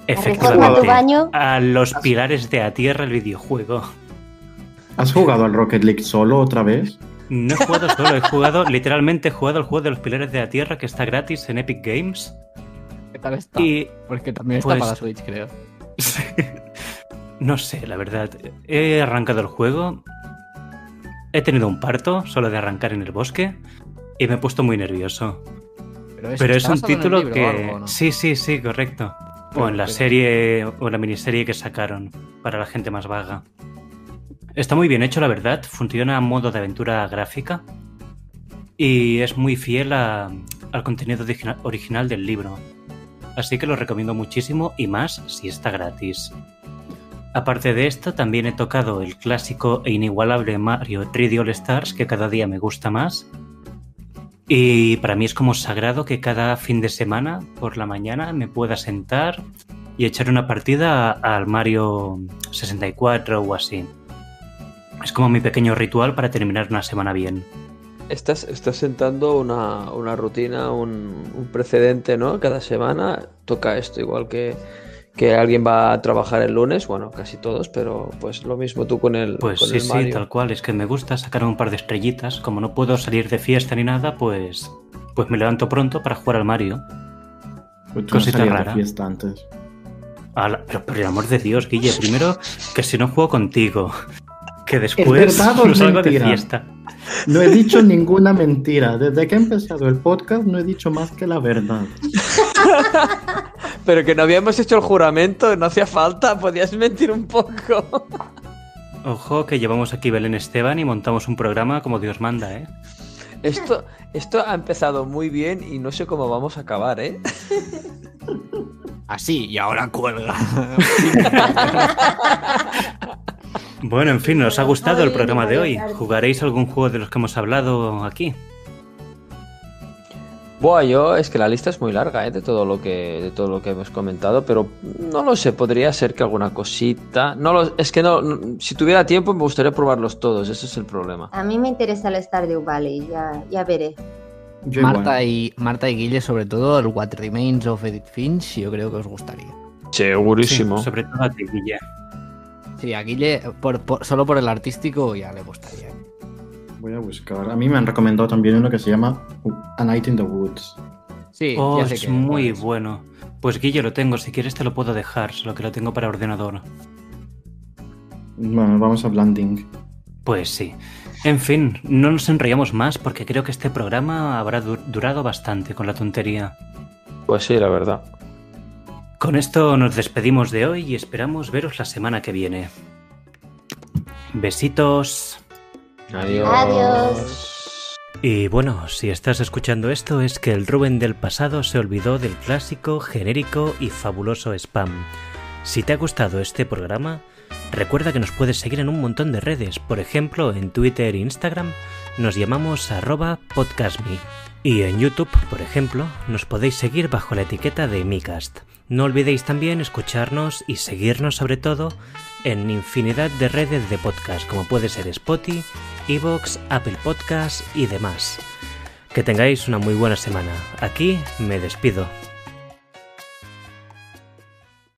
Efectivamente, baño? a los pilares de la tierra el videojuego. ¿Has jugado al Rocket League solo otra vez? No he jugado solo, he jugado, literalmente he jugado el juego de los pilares de la tierra que está gratis en Epic Games. ¿Qué tal está? Porque también está pues, para Switch, creo. no sé, la verdad. He arrancado el juego. He tenido un parto solo de arrancar en el bosque. Y me he puesto muy nervioso. Pero es, un título que. Sí, sí, sí, correcto. O en la serie o en la miniserie que sacaron para la gente más vaga. Está muy bien hecho, la verdad. Funciona a modo de aventura gráfica. Y es muy fiel al contenido original del libro. Así que lo recomiendo muchísimo y más si está gratis. Aparte de esto, también he tocado el clásico e inigualable Mario 3D All Stars, que cada día me gusta más. Y para mí es como sagrado que cada fin de semana, por la mañana, me pueda sentar y echar una partida al Mario 64 o así. Es como mi pequeño ritual para terminar una semana bien. Estás, estás sentando una, rutina, un, precedente, ¿no? Cada semana toca esto, igual que, que alguien va a trabajar el lunes, bueno, casi todos, pero pues lo mismo tú con el Pues sí, sí, tal cual, es que me gusta sacar un par de estrellitas, como no puedo salir de fiesta ni nada, pues pues me levanto pronto para jugar al Mario. Pues Cosita rara. fiesta antes. pero por el amor de Dios, Guille, primero que si no juego contigo, que después no salgo de fiesta. No he dicho ninguna mentira. Desde que he empezado el podcast no he dicho más que la verdad. Pero que no habíamos hecho el juramento, no hacía falta, podías mentir un poco. Ojo que llevamos aquí Belén Esteban y montamos un programa como Dios manda, ¿eh? Esto, esto ha empezado muy bien y no sé cómo vamos a acabar, ¿eh? Así, y ahora cuelga. Bueno, en fin, ¿nos ha gustado el programa de hoy? ¿Jugaréis algún juego de los que hemos hablado aquí? Buah, yo es que la lista es muy larga ¿eh? de todo lo que de todo lo que hemos comentado, pero no lo sé, podría ser que alguna cosita. No lo, es que no, si tuviera tiempo me gustaría probarlos todos, ese es el problema. A mí me interesa el Stardew Valley, ya, ya veré. Marta y Marta y Guille, sobre todo el What Remains of Edith Finch, yo creo que os gustaría. Segurísimo. sobre todo a ti, Guille. Sí, a Guille, solo por el artístico ya le gustaría. Voy a buscar. A mí me han recomendado también uno que se llama A Night in the Woods. Sí, oh, es muy bueno. Pues Guille lo tengo, si quieres te lo puedo dejar, solo que lo tengo para ordenador. Bueno, vamos a Blanding. Pues sí. En fin, no nos enrollamos más porque creo que este programa habrá durado bastante con la tontería. Pues sí, la verdad. Con esto nos despedimos de hoy y esperamos veros la semana que viene. Besitos. Adiós. Adiós. Y bueno, si estás escuchando esto es que el Rubén del pasado se olvidó del clásico, genérico y fabuloso spam. Si te ha gustado este programa, recuerda que nos puedes seguir en un montón de redes, por ejemplo en Twitter e Instagram nos llamamos arroba podcastme. Y en YouTube, por ejemplo, nos podéis seguir bajo la etiqueta de Micast. No olvidéis también escucharnos y seguirnos sobre todo en infinidad de redes de podcast como puede ser Spotify, Evox, Apple Podcasts y demás. Que tengáis una muy buena semana. Aquí me despido.